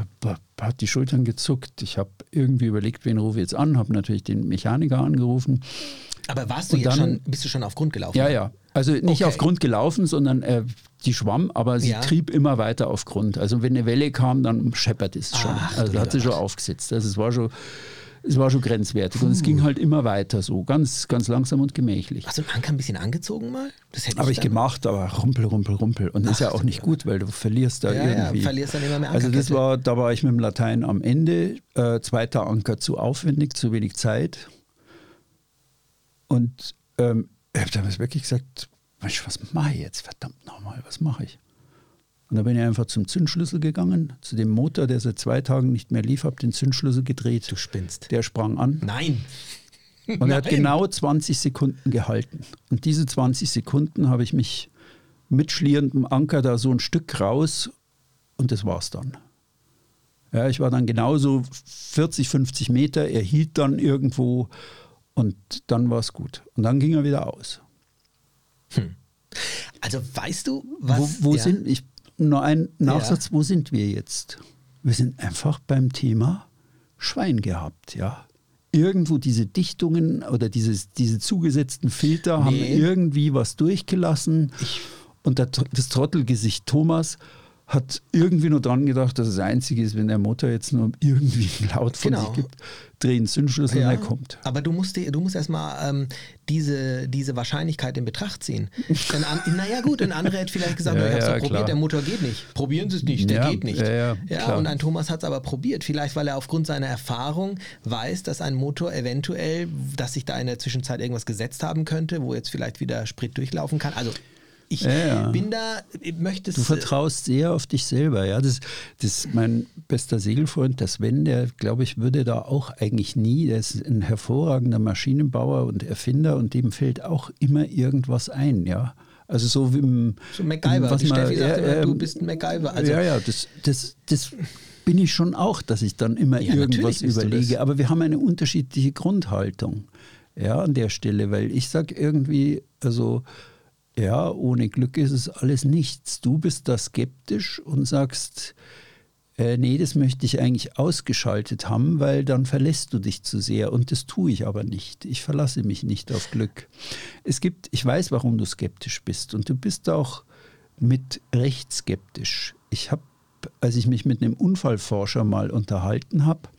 hat die Schultern gezuckt. Ich habe irgendwie überlegt, wen rufe ich jetzt an, habe natürlich den Mechaniker angerufen. Aber warst du und jetzt dann- schon, bist du schon auf Grund gelaufen? Ja, ja. Also nicht Okay. auf Grund gelaufen, sondern äh, die schwamm, aber sie Ja. trieb immer weiter auf Grund. Also wenn eine Welle kam, dann scheppert es schon. Ach, also hat sie schon aufgesetzt. Also es war schon, es war schon grenzwertig. Und es ging halt immer weiter so, ganz, ganz langsam und gemächlich. Hast du den Anker ein bisschen angezogen mal? Das hätte Habe ich dann- gemacht, aber rumpel, rumpel, rumpel. Und das ist ja auch nicht gut, weil du verlierst da Ja, ja, irgendwie. verlierst dann immer mehr also das war, da war ich mit dem Latein am Ende. Äh, zweiter Anker zu aufwendig, zu wenig Zeit. Und ähm, ich habe damals wirklich gesagt, Mensch, was mache ich jetzt? Verdammt nochmal, was mache ich? Und da bin ich einfach zum Zündschlüssel gegangen, zu dem Motor, der seit zwei Tagen nicht mehr lief, habe den Zündschlüssel gedreht. Du spinnst. Der sprang an. Nein. Und er hat genau 20 Sekunden gehalten. Und diese 20 Sekunden habe ich mich mit schlierendem Anker da so ein Stück raus und das war's dann. Ja, ich war dann genauso 40, 50 Meter, er hielt dann irgendwo und dann war es gut. Und dann ging er wieder aus. Also weißt du, was. wo wo ja. sind, ich, nur ein Nachsatz, wo sind wir jetzt? Wir sind einfach beim Thema Schwein gehabt, ja. Irgendwo diese Dichtungen oder dieses, diese zugesetzten Filter haben Nee. irgendwie was durchgelassen. und der, Tr- das Trottelgesicht Thomas hat irgendwie nur dran gedacht, dass das Einzige ist, wenn der Motor jetzt nur irgendwie einen Laut von Genau. sich gibt, drehen Zündschlüssel und er kommt. Aber du musst, du musst erstmal ähm, diese, diese Wahrscheinlichkeit in Betracht ziehen. Ein an, naja, gut, ein anderer hätte vielleicht gesagt, Ja, ich habe es ja, probiert, klar. der Motor geht nicht. Probieren Sie es nicht, der Ja, geht nicht. ja, ja, und ein Thomas hat es aber probiert. Vielleicht, weil er aufgrund seiner Erfahrung weiß, dass ein Motor eventuell, dass sich da in der Zwischenzeit irgendwas gesetzt haben könnte, wo jetzt vielleicht wieder Sprit durchlaufen kann. Also ich Ja, bin da, ich möchte. Du vertraust sehr auf dich selber. Ja, das, das ist mein bester Segelfreund, der Sven, der, glaube ich, würde da auch eigentlich nie, der ist ein hervorragender Maschinenbauer und Erfinder und dem fällt auch immer irgendwas ein, ja. Also so wie im, So MacGyver. was man- Steffi sagt ja, immer, du ähm, bist ein MacGyver. Also, ja, ja, das, das, das bin ich schon auch, dass ich dann immer Ja, irgendwas überlege. Aber wir haben eine unterschiedliche Grundhaltung ja, an der Stelle, weil ich sage irgendwie, also ja, ohne Glück ist es alles nichts. Du bist da skeptisch und sagst, äh, nee, das möchte ich eigentlich ausgeschaltet haben, weil dann verlässt du dich zu sehr. Und das tue ich aber nicht. Ich verlasse mich nicht auf Glück. Es gibt, ich weiß, warum du skeptisch bist. Und du bist auch mit Recht skeptisch. Ich habe, als ich mich mit einem Unfallforscher mal unterhalten habe,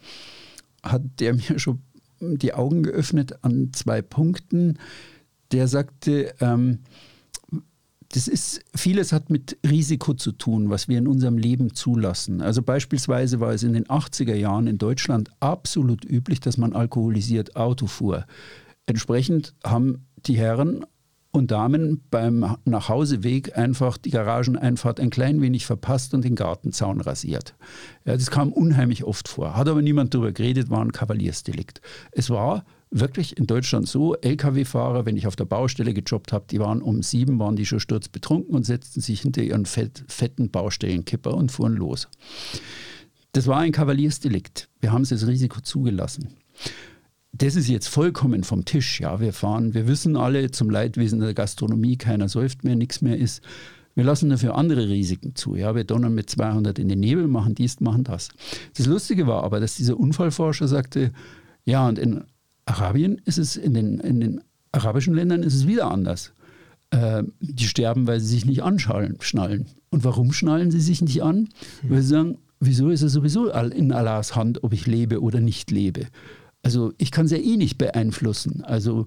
hat der mir schon die Augen geöffnet an zwei Punkten. Der sagte, ähm, das ist, vieles hat mit Risiko zu tun, was wir in unserem Leben zulassen. Also beispielsweise war es in den 80er Jahren in Deutschland absolut üblich, dass man alkoholisiert Auto fuhr. Entsprechend haben die Herren und Damen beim Nachhauseweg einfach die Garageneinfahrt ein klein wenig verpasst und den Gartenzaun rasiert. Ja, das kam unheimlich oft vor. Hat aber niemand darüber geredet, war ein Kavaliersdelikt. Es war wirklich in Deutschland so, Lkw-Fahrer, wenn ich auf der Baustelle gejobbt habe, die waren um sieben, waren die schon sturzbetrunken und setzten sich hinter ihren fett, fetten Baustellenkipper und fuhren los. Das war ein Kavaliersdelikt. Wir haben es als Risiko zugelassen. Das ist jetzt vollkommen vom Tisch. Ja, wir fahren, wir wissen alle zum Leidwesen der Gastronomie, keiner säuft mehr, nichts mehr ist. Wir lassen dafür andere Risiken zu. Ja, wir donnern mit 200 in den Nebel, machen dies, machen das. Das Lustige war aber, dass dieser Unfallforscher sagte, ja, und in Arabien ist es, in den, in den arabischen Ländern ist es wieder anders. Äh, die sterben, weil sie sich nicht anschnallen. Schnallen. Und warum schnallen sie sich nicht an? Weil sie sagen, wieso ist es sowieso in Allahs Hand, ob ich lebe oder nicht lebe? Also ich kann es ja eh nicht beeinflussen. Also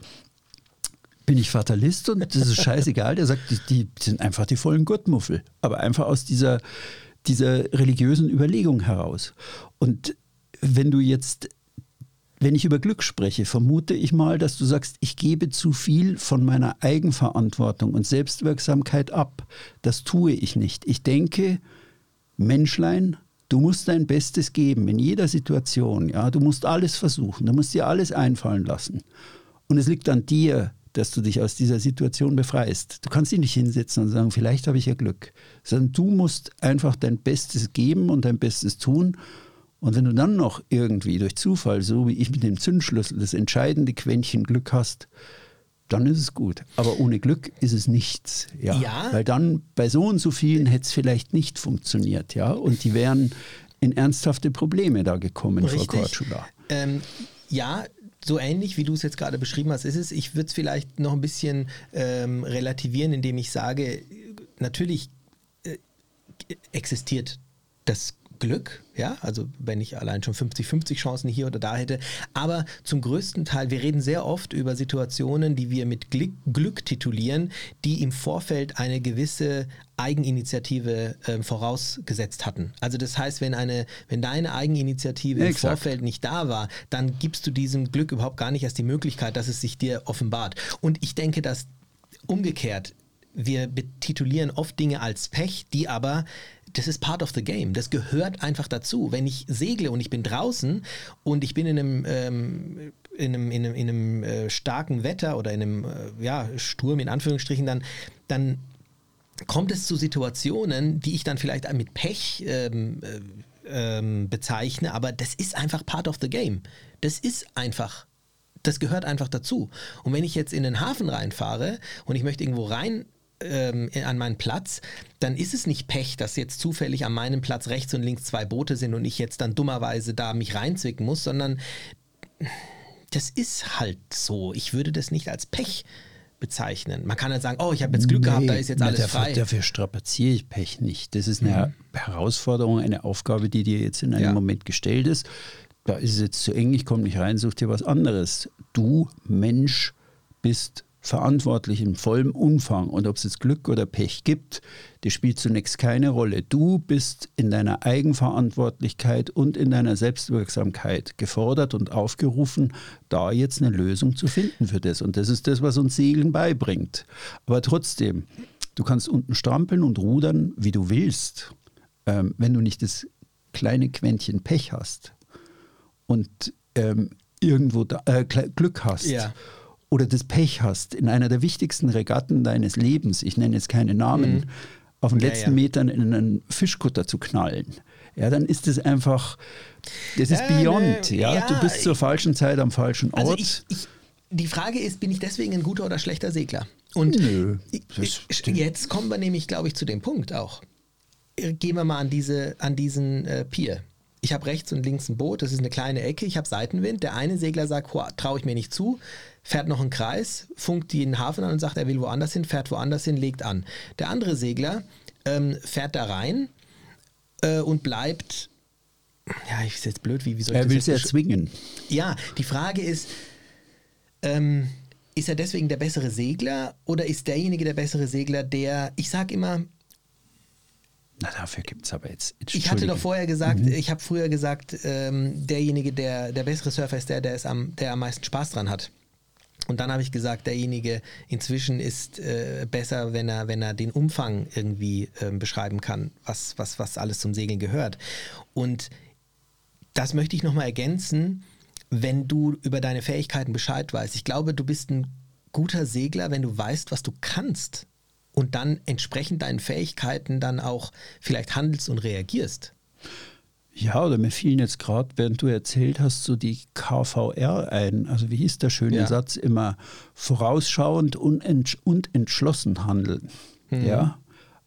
bin ich Fatalist und das ist scheißegal. Der sagt, die, die sind einfach die vollen Gurtmuffel. Aber einfach aus dieser, dieser religiösen Überlegung heraus. Und wenn du jetzt, wenn ich über Glück spreche, vermute ich mal, dass du sagst, ich gebe zu viel von meiner Eigenverantwortung und Selbstwirksamkeit ab. Das tue ich nicht. Ich denke, Menschlein, du musst dein Bestes geben in jeder Situation. Ja? Du musst alles versuchen, du musst dir alles einfallen lassen. Und es liegt an dir, dass du dich aus dieser Situation befreist. Du kannst dich nicht hinsetzen und sagen, vielleicht habe ich ja Glück, sondern du musst einfach dein Bestes geben und dein Bestes tun. Und wenn du dann noch irgendwie durch Zufall, so wie ich mit dem Zündschlüssel, das entscheidende Quäntchen Glück hast, dann ist es gut. Aber ohne Glück ist es nichts. Ja. Ja. Weil dann bei so und so vielen hätte es vielleicht nicht funktioniert. Ja. Und die wären in ernsthafte Probleme da gekommen, Frau Richtig. Kortschula. Ähm, ja, so ähnlich wie du es jetzt gerade beschrieben hast, ist es. Ich würde es vielleicht noch ein bisschen ähm, relativieren, indem ich sage, natürlich äh, existiert das Glück, ja, also wenn ich allein schon 50-50 Chancen hier oder da hätte, aber zum größten Teil, wir reden sehr oft über Situationen, die wir mit Glück, Glück titulieren, die im Vorfeld eine gewisse Eigeninitiative äh, vorausgesetzt hatten. Also das heißt, wenn eine, wenn deine Eigeninitiative im Exakt. Vorfeld nicht da war, dann gibst du diesem Glück überhaupt gar nicht erst die Möglichkeit, dass es sich dir offenbart. Und ich denke, dass umgekehrt, wir betitulieren oft Dinge als Pech, die aber das ist part of the game. Das gehört einfach dazu. Wenn ich segle und ich bin draußen und ich bin in einem, ähm, in einem, in einem, in einem äh, starken Wetter oder in einem äh, ja, Sturm in Anführungsstrichen, dann, dann kommt es zu Situationen, die ich dann vielleicht mit Pech ähm, äh, ähm, bezeichne, aber das ist einfach part of the game. Das ist einfach, das gehört einfach dazu. Und wenn ich jetzt in den Hafen reinfahre und ich möchte irgendwo rein ähm, an meinen Platz, dann ist es nicht Pech, dass jetzt zufällig an meinem Platz rechts und links zwei Boote sind und ich jetzt dann dummerweise da mich reinzwicken muss, sondern das ist halt so. Ich würde das nicht als Pech bezeichnen. Man kann halt sagen, oh, ich habe jetzt Glück gehabt, da ist jetzt alles dafür, frei. Dafür strapaziere ich Pech nicht. Das ist eine Herausforderung, eine Aufgabe, die dir jetzt in einem Ja. Moment gestellt ist. Da ist es jetzt zu eng, ich komme nicht rein, such dir was anderes. Du, Mensch, bist verantwortlich im vollen Umfang. Und ob es jetzt Glück oder Pech gibt, das spielt zunächst keine Rolle. Du bist in deiner Eigenverantwortlichkeit und in deiner Selbstwirksamkeit gefordert und aufgerufen, da jetzt eine Lösung zu finden für das. Und das ist das, was uns Segeln beibringt. Aber trotzdem, du kannst unten strampeln und rudern, wie du willst. Ähm, wenn du nicht das kleine Quäntchen Pech hast und ähm, irgendwo da, äh, Glück hast Ja. Oder das Pech hast, in einer der wichtigsten Regatten deines Lebens, ich nenne jetzt keine Namen, auf den Mhm. Ja, letzten ja. Metern in einen Fischkutter zu knallen. Ja, dann ist es einfach, das ist Ja, beyond. ne, ja? ja, du bist zur falschen Zeit am falschen Ort. Also ich, ich, die Frage ist, bin ich deswegen ein guter oder schlechter Segler? Und Nö, das jetzt kommen wir nämlich, glaube ich, zu dem Punkt auch. Äh, Gehen wir mal an, diese, an diesen äh, Pier. Ich habe rechts und links ein Boot, das ist eine kleine Ecke, ich habe Seitenwind. Der eine Segler sagt, traue ich mir nicht zu, fährt noch einen Kreis, funkt den Hafen an und sagt, er will woanders hin, fährt woanders hin, legt an. Der andere Segler ähm, fährt da rein äh, und bleibt, ja, ich ist jetzt blöd, wie, wie soll ich er das will jetzt es erzwingen. ja, die Frage ist, ähm, ist er deswegen der bessere Segler oder ist derjenige der bessere Segler, der, ich sage immer, Na, dafür gibt es aber jetzt. ich hatte doch vorher gesagt, ich habe früher gesagt, ähm, derjenige, der der bessere Surfer ist der, der, es am, der am meisten Spaß dran hat. Und dann habe ich gesagt, derjenige inzwischen ist äh, besser, wenn er, wenn er den Umfang irgendwie ähm, beschreiben kann, was, was, was alles zum Segeln gehört. Und das möchte ich nochmal ergänzen, wenn du über deine Fähigkeiten Bescheid weißt. Ich glaube, du bist ein guter Segler, wenn du weißt, was du kannst und dann entsprechend deinen Fähigkeiten dann auch vielleicht handelst und reagierst. Ja, oder mir fielen jetzt gerade, während du erzählt hast, so die KVR ein. Also wie hieß der schöne Ja. Satz immer? Vorausschauend und, entsch und entschlossen handeln. Mhm. Ja.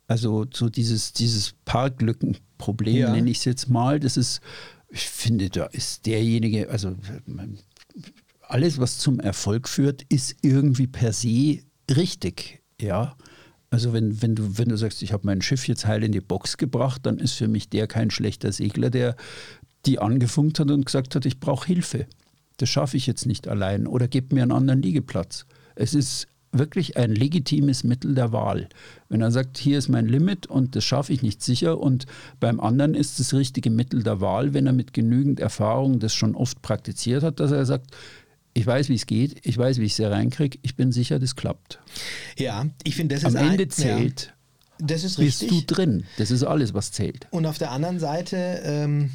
Also so dieses, dieses Parklückenproblem, Ja. nenne ich es jetzt mal, das ist, ich finde, da ist derjenige, also alles, was zum Erfolg führt, ist irgendwie per se richtig. Ja. Also wenn, wenn, du, wenn du sagst, ich habe mein Schiff jetzt heil in die Box gebracht, dann ist für mich der kein schlechter Segler, der die angefunkt hat und gesagt hat, ich brauche Hilfe. Das schaffe ich jetzt nicht allein oder gebt mir einen anderen Liegeplatz. Es ist wirklich ein legitimes Mittel der Wahl. Wenn er sagt, hier ist mein Limit und das schaffe ich nicht sicher und beim anderen ist das richtige Mittel der Wahl, wenn er mit genügend Erfahrung das schon oft praktiziert hat, dass er sagt, ich weiß, wie es geht, ich weiß, wie ich es reinkriege, ich bin sicher, das klappt. Ja, ich finde, das Am ist ein- Ende zählt, Ja, das ist bist richtig. du drin. Das ist alles, was zählt. Und auf der anderen Seite, ähm,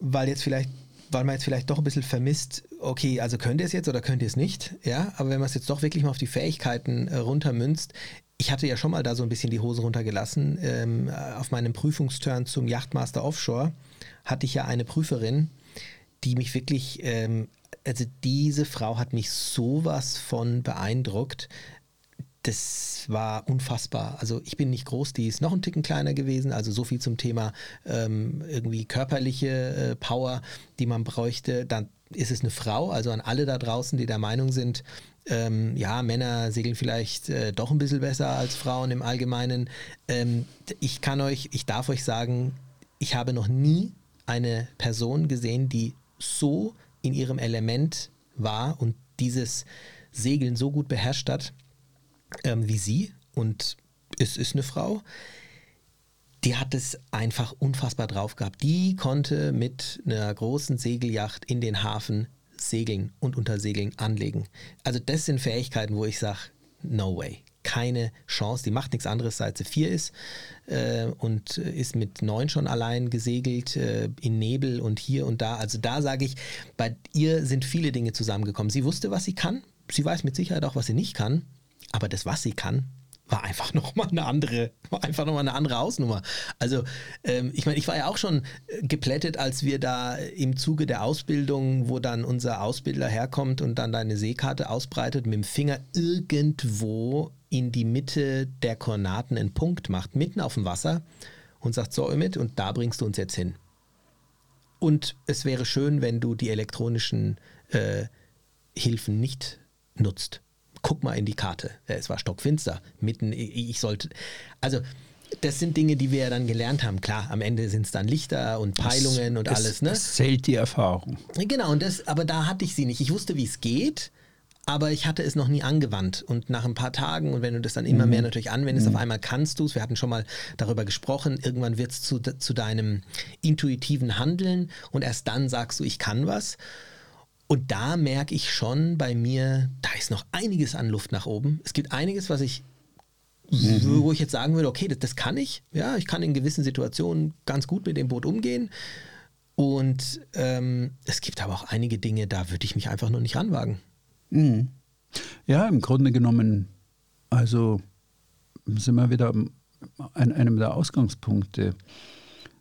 weil jetzt vielleicht, weil man jetzt vielleicht doch ein bisschen vermisst, okay, also könnt ihr es jetzt oder könnt ihr es nicht, ja, aber wenn man es jetzt doch wirklich mal auf die Fähigkeiten äh, runtermünzt, ich hatte ja schon mal da so ein bisschen die Hose runtergelassen. Ähm, äh, auf meinem Prüfungsturn zum Yachtmaster Offshore hatte ich ja eine Prüferin, die mich wirklich, ähm, also diese Frau hat mich sowas von beeindruckt das war unfassbar. Also ich bin nicht groß, die ist noch ein Ticken kleiner gewesen. Also so viel zum Thema ähm, irgendwie körperliche äh, Power, die man bräuchte. Dann ist es eine Frau, also an alle da draußen, die der Meinung sind, ähm, ja, Männer segeln vielleicht äh, doch ein bisschen besser als Frauen im Allgemeinen. Ähm, ich kann euch, ich darf euch sagen, ich habe noch nie eine Person gesehen, die so in ihrem Element war und dieses Segeln so gut beherrscht hat ähm, wie sie. Und es ist eine Frau, die hat es einfach unfassbar drauf gehabt. Die konnte mit einer großen Segelyacht in den Hafen segeln und unter Segeln anlegen. Also das sind Fähigkeiten, wo ich sage, no way. Keine Chance. Die macht nichts anderes, seit sie vier ist äh, und ist mit neun schon allein gesegelt äh, in Nebel und hier und da. Also da sage ich, bei ihr sind viele Dinge zusammengekommen. Sie wusste, was sie kann. Sie weiß mit Sicherheit auch, was sie nicht kann. Aber das, was sie kann, war einfach nochmal eine andere, war einfach noch mal eine andere Hausnummer. Also, ähm, ich meine, ich war ja auch schon äh, geplättet, als wir da im Zuge der Ausbildung, wo dann unser Ausbilder herkommt und dann deine Seekarte ausbreitet, mit dem Finger irgendwo in die Mitte der Koordinaten einen Punkt macht, mitten auf dem Wasser und sagt, so mit, und da bringst du uns jetzt hin. Und es wäre schön, wenn du die elektronischen äh, Hilfen nicht nutzt. guck mal in die Karte. Es war stockfinster. Mitten, ich sollte. Also, das sind Dinge, die wir ja dann gelernt haben. Klar, am Ende sind es dann Lichter und Peilungen und es, alles, ne? Es zählt die Erfahrung. Genau, und das, aber da hatte ich sie nicht. Ich wusste, wie es geht, aber ich hatte es noch nie angewandt. Und nach ein paar Tagen, und wenn du das dann immer mehr natürlich anwendest, auf einmal kannst du es. Wir hatten schon mal darüber gesprochen, irgendwann wird es zu, zu deinem intuitiven Handeln und erst dann sagst du, ich kann was. Und da merke ich schon bei mir, da ist noch einiges an Luft nach oben. Es gibt einiges, was ich, Mhm. wo ich jetzt sagen würde, okay, das, das kann ich. Ja, ich kann in gewissen Situationen ganz gut mit dem Boot umgehen. Und ähm, es gibt aber auch einige Dinge, da würde ich mich einfach nur nicht ranwagen. Mhm. Ja, im Grunde genommen, also sind wir wieder an einem der Ausgangspunkte.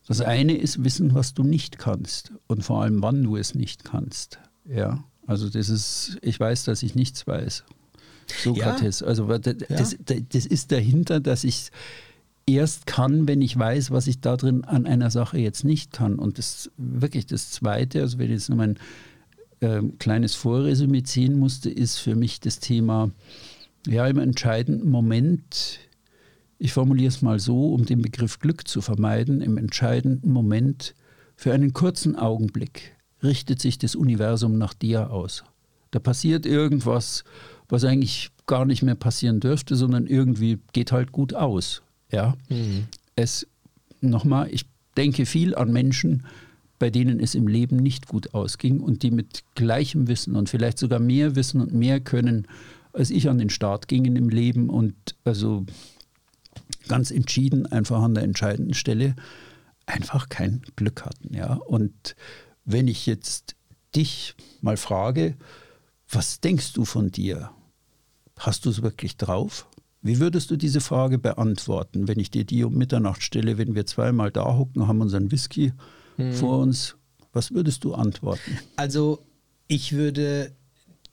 Das eine ist wissen, was du nicht kannst und vor allem, wann du es nicht kannst. Ja, also das ist, ich weiß, dass ich nichts weiß. Sokrates. Also das, das, das ist dahinter, dass ich erst kann, wenn ich weiß, was ich da drin an einer Sache jetzt nicht kann. Und das wirklich das Zweite, also wenn ich jetzt nochmal ein äh, kleines Vorresümee ziehen musste, ist für mich das Thema, ja, im entscheidenden Moment, ich formuliere es mal so, um den Begriff Glück zu vermeiden, im entscheidenden Moment, für einen kurzen Augenblick richtet sich das Universum nach dir aus. Da passiert irgendwas, was eigentlich gar nicht mehr passieren dürfte, sondern irgendwie geht halt gut aus. Ja, mhm. es nochmal, ich denke viel an Menschen, bei denen es im Leben nicht gut ausging und die mit gleichem Wissen und vielleicht sogar mehr Wissen und mehr können, als ich an den Start gingen im Leben und also ganz entschieden einfach an der entscheidenden Stelle einfach kein Glück hatten. Ja, und wenn ich jetzt dich mal frage, was denkst du von dir? Hast du es wirklich drauf? Wie würdest du diese Frage beantworten, wenn ich dir die um Mitternacht stelle, wenn wir zweimal da hocken, haben unseren Whisky hm. vor uns? Was würdest du antworten? Also, ich würde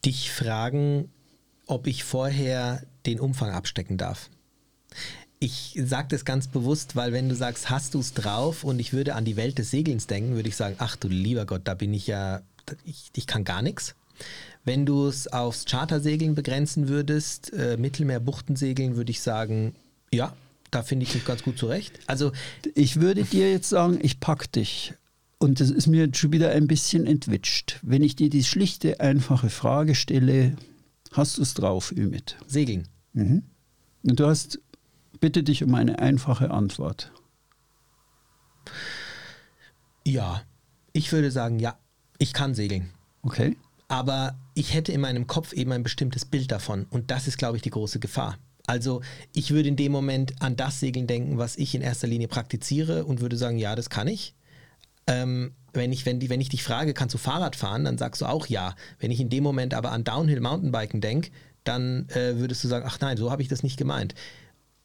dich fragen, ob ich vorher den Umfang abstecken darf. Ich sage das ganz bewusst, weil wenn du sagst, hast du es drauf und ich würde an die Welt des Segelns denken, würde ich sagen, ach du lieber Gott, da bin ich ja, ich, ich kann gar nichts. Wenn du es aufs Chartersegeln begrenzen würdest, äh, Mittelmeer-Buchtensegeln, würde ich sagen, ja, da finde ich mich ganz gut zurecht. Also ich würde dir jetzt sagen, ich pack dich. Und das ist mir schon wieder ein bisschen entwitscht. Wenn ich dir die schlichte, einfache Frage stelle, hast du es drauf, Ümit? Segeln. Mhm. Und du hast, bitte dich um eine einfache Antwort. Ja, ich würde sagen, ja, ich kann segeln. Okay aber ich hätte in meinem Kopf eben ein bestimmtes Bild davon und das ist, glaube ich, die große Gefahr. Also ich würde in dem Moment an das Segeln denken, was ich in erster Linie praktiziere und würde sagen, ja, das kann ich. Ähm, wenn ich, wenn, die, wenn ich dich frage, kannst du Fahrrad fahren, dann sagst du auch ja. Wenn ich in dem Moment aber an Downhill Mountainbiken denke, dann äh, würdest du sagen, ach nein, so habe ich das nicht gemeint.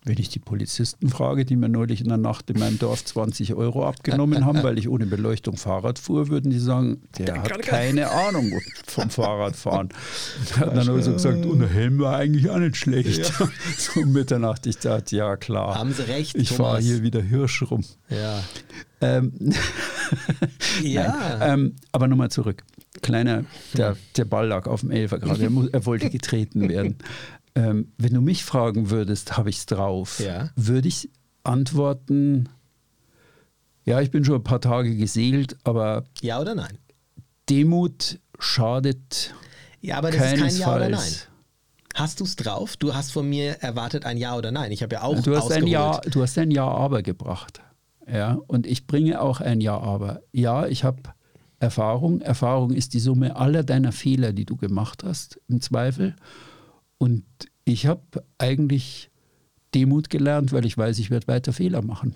Wenn ich die Polizisten frage, die mir neulich in der Nacht in meinem Dorf 20 Euro abgenommen haben, weil ich ohne Beleuchtung Fahrrad fuhr, würden die sagen, der hat keine Ahnung vom Fahrradfahren. Der hat dann nur so gesagt, und der Helm war eigentlich auch nicht schlecht. Ja. So um Mitternacht, ich dachte, ja klar. Haben Sie recht, Ich fahre hier wieder Hirsch rum. Ja. Ähm, ja. Ähm, aber nochmal zurück. Kleiner, der, der Ball lag auf dem Elfer gerade, er, er wollte getreten werden. Ähm, wenn du mich fragen würdest, habe ich es drauf, ja. würde ich antworten, ja, ich bin schon ein paar Tage gesegelt, aber ja oder nein? Demut schadet. Ja, aber das ist kein Ja oder Nein. Hast du es drauf? Du hast von mir erwartet ein Ja oder Nein. Ich habe ja auch du hast ein Ja, Du hast ein Ja, aber gebracht. Ja, und ich bringe auch ein Ja, aber. Ja, ich habe Erfahrung. Erfahrung ist die Summe aller deiner Fehler, die du gemacht hast, im Zweifel. Und ich habe eigentlich Demut gelernt, weil ich weiß, ich werde weiter Fehler machen.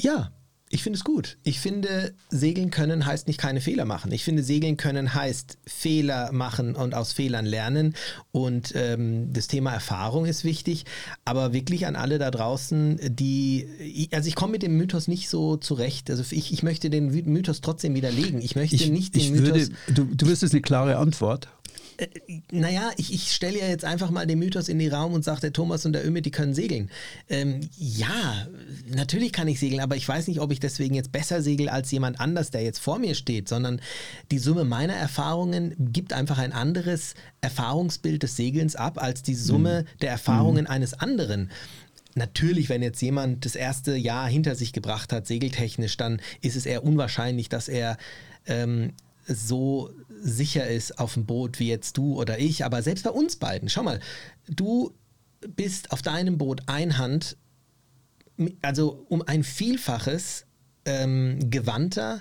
Ja, ich finde es gut. Ich finde, segeln können heißt nicht keine Fehler machen. Ich finde, segeln können heißt Fehler machen und aus Fehlern lernen. Und ähm, das Thema Erfahrung ist wichtig. Aber wirklich an alle da draußen, die, also ich komme mit dem Mythos nicht so zurecht. Also ich, ich möchte den Mythos trotzdem widerlegen. Ich möchte ich, nicht den ich Mythos. Würde, du, du wirst es eine klare Antwort. Äh, naja, ich, ich stelle ja jetzt einfach mal den Mythos in den Raum und sage, der Thomas und der Ümit, die können segeln. Ähm, ja, natürlich kann ich segeln, aber ich weiß nicht, ob ich deswegen jetzt besser segel als jemand anders, der jetzt vor mir steht, sondern die Summe meiner Erfahrungen gibt einfach ein anderes Erfahrungsbild des Segelns ab als die Summe mhm. der Erfahrungen mhm. eines anderen. Natürlich, wenn jetzt jemand das erste Jahr hinter sich gebracht hat, segeltechnisch, dann ist es eher unwahrscheinlich, dass er ähm, so sicher ist auf dem Boot wie jetzt du oder ich. Aber selbst bei uns beiden, schau mal, du bist auf deinem Boot Einhand, also um ein Vielfaches ähm, gewandter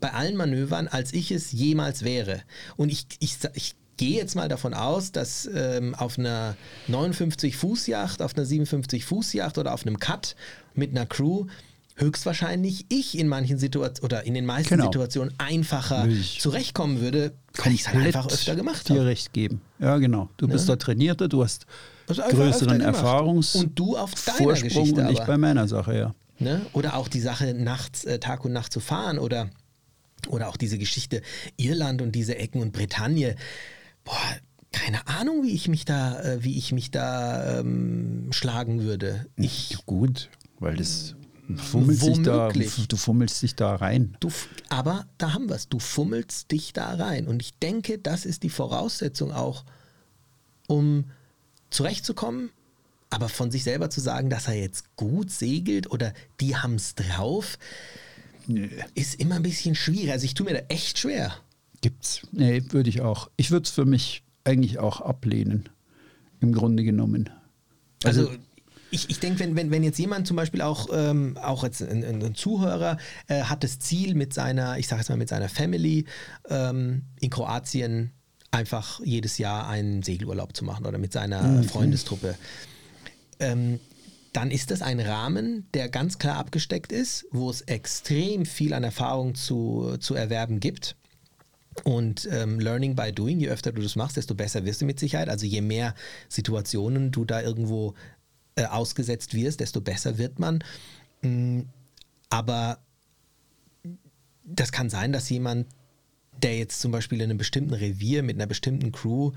bei allen Manövern, als ich es jemals wäre. Und ich, ich, ich gehe jetzt mal davon aus, dass ähm, auf einer 59-Fuß-Yacht, auf einer 57-Fuß-Yacht oder auf einem Cut mit einer Crew höchstwahrscheinlich ich in manchen Situationen oder in den meisten genau. Situationen einfacher ich zurechtkommen würde, weil ich es halt einfach öfter gemacht habe. dir recht geben. Ja, genau. Du ne? bist da trainierter, du hast also größeren Erfahrungs und du auf deiner Vorsprung Geschichte und ich bei meiner Sache, ja. Ne? Oder auch die Sache nachts, äh, Tag und Nacht zu fahren oder, oder auch diese Geschichte Irland und diese Ecken und Bretagne. Boah, keine Ahnung, wie ich mich da, äh, wie ich mich da ähm, schlagen würde. Ich, Gut, weil das Fummelst dich da, du fummelst dich da rein. Du, aber da haben wir es. Du fummelst dich da rein. Und ich denke, das ist die Voraussetzung auch, um zurechtzukommen, aber von sich selber zu sagen, dass er jetzt gut segelt oder die haben es drauf, nee. ist immer ein bisschen schwierig. Also ich tue mir da echt schwer. Gibt's. Nee, würde ich auch. Ich würde es für mich eigentlich auch ablehnen. Im Grunde genommen. Also, also ich, ich denke, wenn, wenn, wenn jetzt jemand zum Beispiel auch, ähm, auch jetzt ein, ein Zuhörer äh, hat das Ziel mit seiner, ich sage jetzt mal mit seiner Family ähm, in Kroatien einfach jedes Jahr einen Segelurlaub zu machen oder mit seiner mhm. Freundestruppe, ähm, dann ist das ein Rahmen, der ganz klar abgesteckt ist, wo es extrem viel an Erfahrung zu, zu erwerben gibt. Und ähm, Learning by Doing, je öfter du das machst, desto besser wirst du mit Sicherheit. Also je mehr Situationen du da irgendwo äh, ausgesetzt wirst, desto besser wird man. Mm, aber das kann sein, dass jemand, der jetzt zum Beispiel in einem bestimmten Revier mit einer bestimmten Crew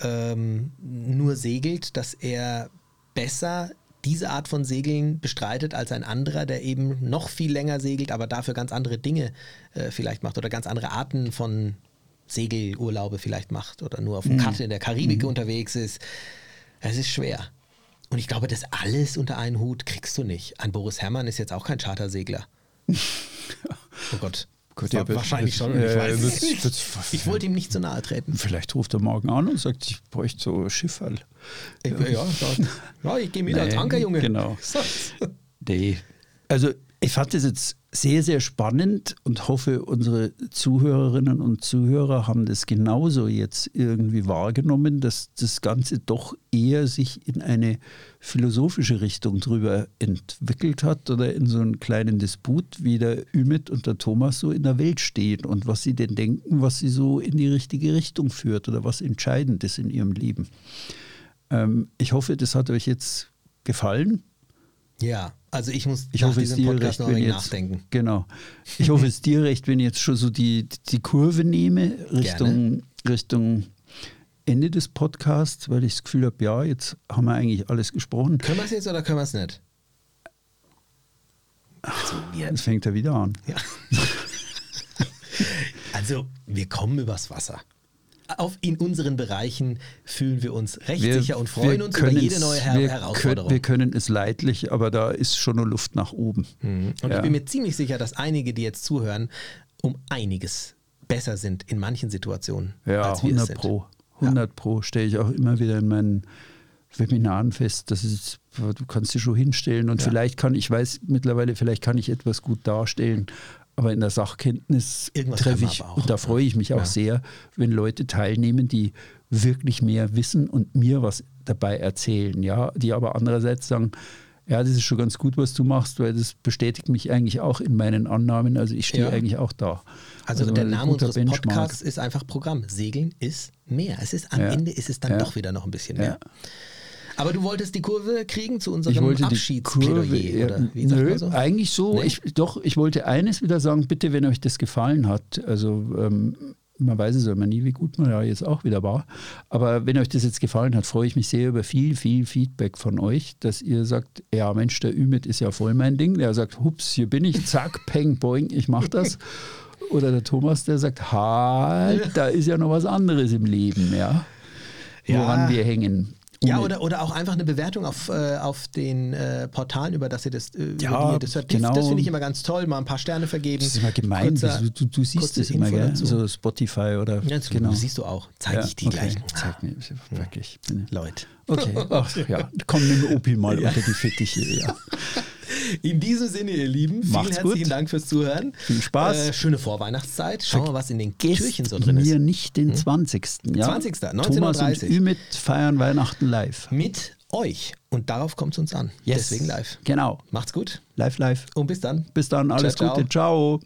ähm, nur segelt, dass er besser diese Art von Segeln bestreitet als ein anderer, der eben noch viel länger segelt, aber dafür ganz andere Dinge äh, vielleicht macht oder ganz andere Arten von Segelurlaube vielleicht macht oder nur auf dem mhm. Cut in der Karibik mhm. unterwegs ist. Es ist schwer. Und ich glaube, das alles unter einen Hut kriegst du nicht. Ein Boris Herrmann ist jetzt auch kein Chartersegler. oh Gott. Gut, ja, wahrscheinlich schon. Ich, weiß das, nicht. Das, ich wollte ihm nicht zu nahe treten. Vielleicht ruft er morgen an und sagt, ich bräuchte so Schifferl. Ja, ja, ja, ich gehe mit als Anker, Junge. Genau. nee. Also ich fand das jetzt sehr, sehr spannend und hoffe, unsere Zuhörerinnen und Zuhörer haben das genauso jetzt irgendwie wahrgenommen, dass das Ganze doch eher sich in eine philosophische Richtung drüber entwickelt hat oder in so einen kleinen Disput, wie der Ümit und der Thomas so in der Welt stehen und was sie denn denken, was sie so in die richtige Richtung führt oder was entscheidend ist in ihrem Leben. Ähm, ich hoffe, das hat euch jetzt gefallen. Ja, also ich muss ich hoffe, es dir recht, wenn jetzt, nachdenken. Genau. Ich hoffe, es dir recht, wenn ich jetzt schon so die, die Kurve nehme Richtung, Richtung Ende des Podcasts, weil ich das Gefühl habe, ja, jetzt haben wir eigentlich alles gesprochen. Können wir es jetzt oder können wir es nicht? Also es fängt ja wieder an. Ja. also wir kommen übers Wasser auf, in unseren Bereichen fühlen wir uns rechtssicher und freuen uns über jede neue Her wir Herausforderung. Können, wir können es leidlich, aber da ist schon nur Luft nach oben. Mhm. Und ja. ich bin mir ziemlich sicher, dass einige, die jetzt zuhören, um einiges besser sind in manchen Situationen. Ja, als wir 100 Pro. 100 ja. Pro stelle ich auch immer wieder in meinen Webinaren fest. Das ist, du kannst dich schon hinstellen und ja. vielleicht kann ich weiß mittlerweile, vielleicht kann ich etwas gut darstellen, aber in der Sachkenntnis treffe ich, auch, und da freue ich mich auch ja. sehr, wenn Leute teilnehmen, die wirklich mehr wissen und mir was dabei erzählen, ja, die aber andererseits sagen, ja, das ist schon ganz gut, was du machst, weil das bestätigt mich eigentlich auch in meinen Annahmen. Also ich stehe ja. eigentlich auch da. Also, also der Name unseres Benchmark. Podcasts ist einfach Programm. Segeln ist mehr. Es ist am ja. Ende ist es dann doch wieder noch ein bisschen mehr. Aber du wolltest die Kurve kriegen zu unserem ich wollte Abschiedsplädoyer, oder wie sagt nö, so? Eigentlich so. Nee? Ich, doch, ich wollte eines wieder sagen, bitte, wenn euch das gefallen hat, also ähm, man weiß es immer nie, wie gut man ja jetzt auch wieder war. Aber wenn euch das jetzt gefallen hat, freue ich mich sehr über viel, viel Feedback von euch, dass ihr sagt, ja Mensch, der Ümit ist ja voll mein Ding. Der sagt, hups, hier bin ich, zack, peng, boing, ich mach das. Oder der Thomas, der sagt, halt, da ist ja noch was anderes im Leben, ja, woran Ja. wir hängen. Ja, oder, oder auch einfach eine Bewertung auf, äh, auf den äh, Portalen, über das ihr das, äh, Ja, das hört. genau. Das finde ich immer ganz toll, mal ein paar Sterne vergeben. Das ist immer gemein, Kurzer- du, du, du siehst das immer, gell? So Spotify oder Ja, das genau. siehst du auch. Zeige Ja, ich die okay. gleich. Zeig mir, wirklich. Leute. Okay, ach ja, komm, nimm Opi mal unter die Fittiche. Ja. In diesem Sinne, ihr Lieben, vielen Macht's herzlichen gut. Dank fürs Zuhören. Viel Spaß. Äh, schöne Vorweihnachtszeit. Schauen wir, was in den Türchen so drin ist. Hm? mir nicht den 20. Ja? 20., Thomas 19.30 und Ümit feiern Weihnachten live. Mit euch. Und darauf kommt es uns an. Yes. Deswegen live. Genau. Macht's gut Live, live. und bis dann. Bis dann, alles Ciao, ciao. Gute. Ciao.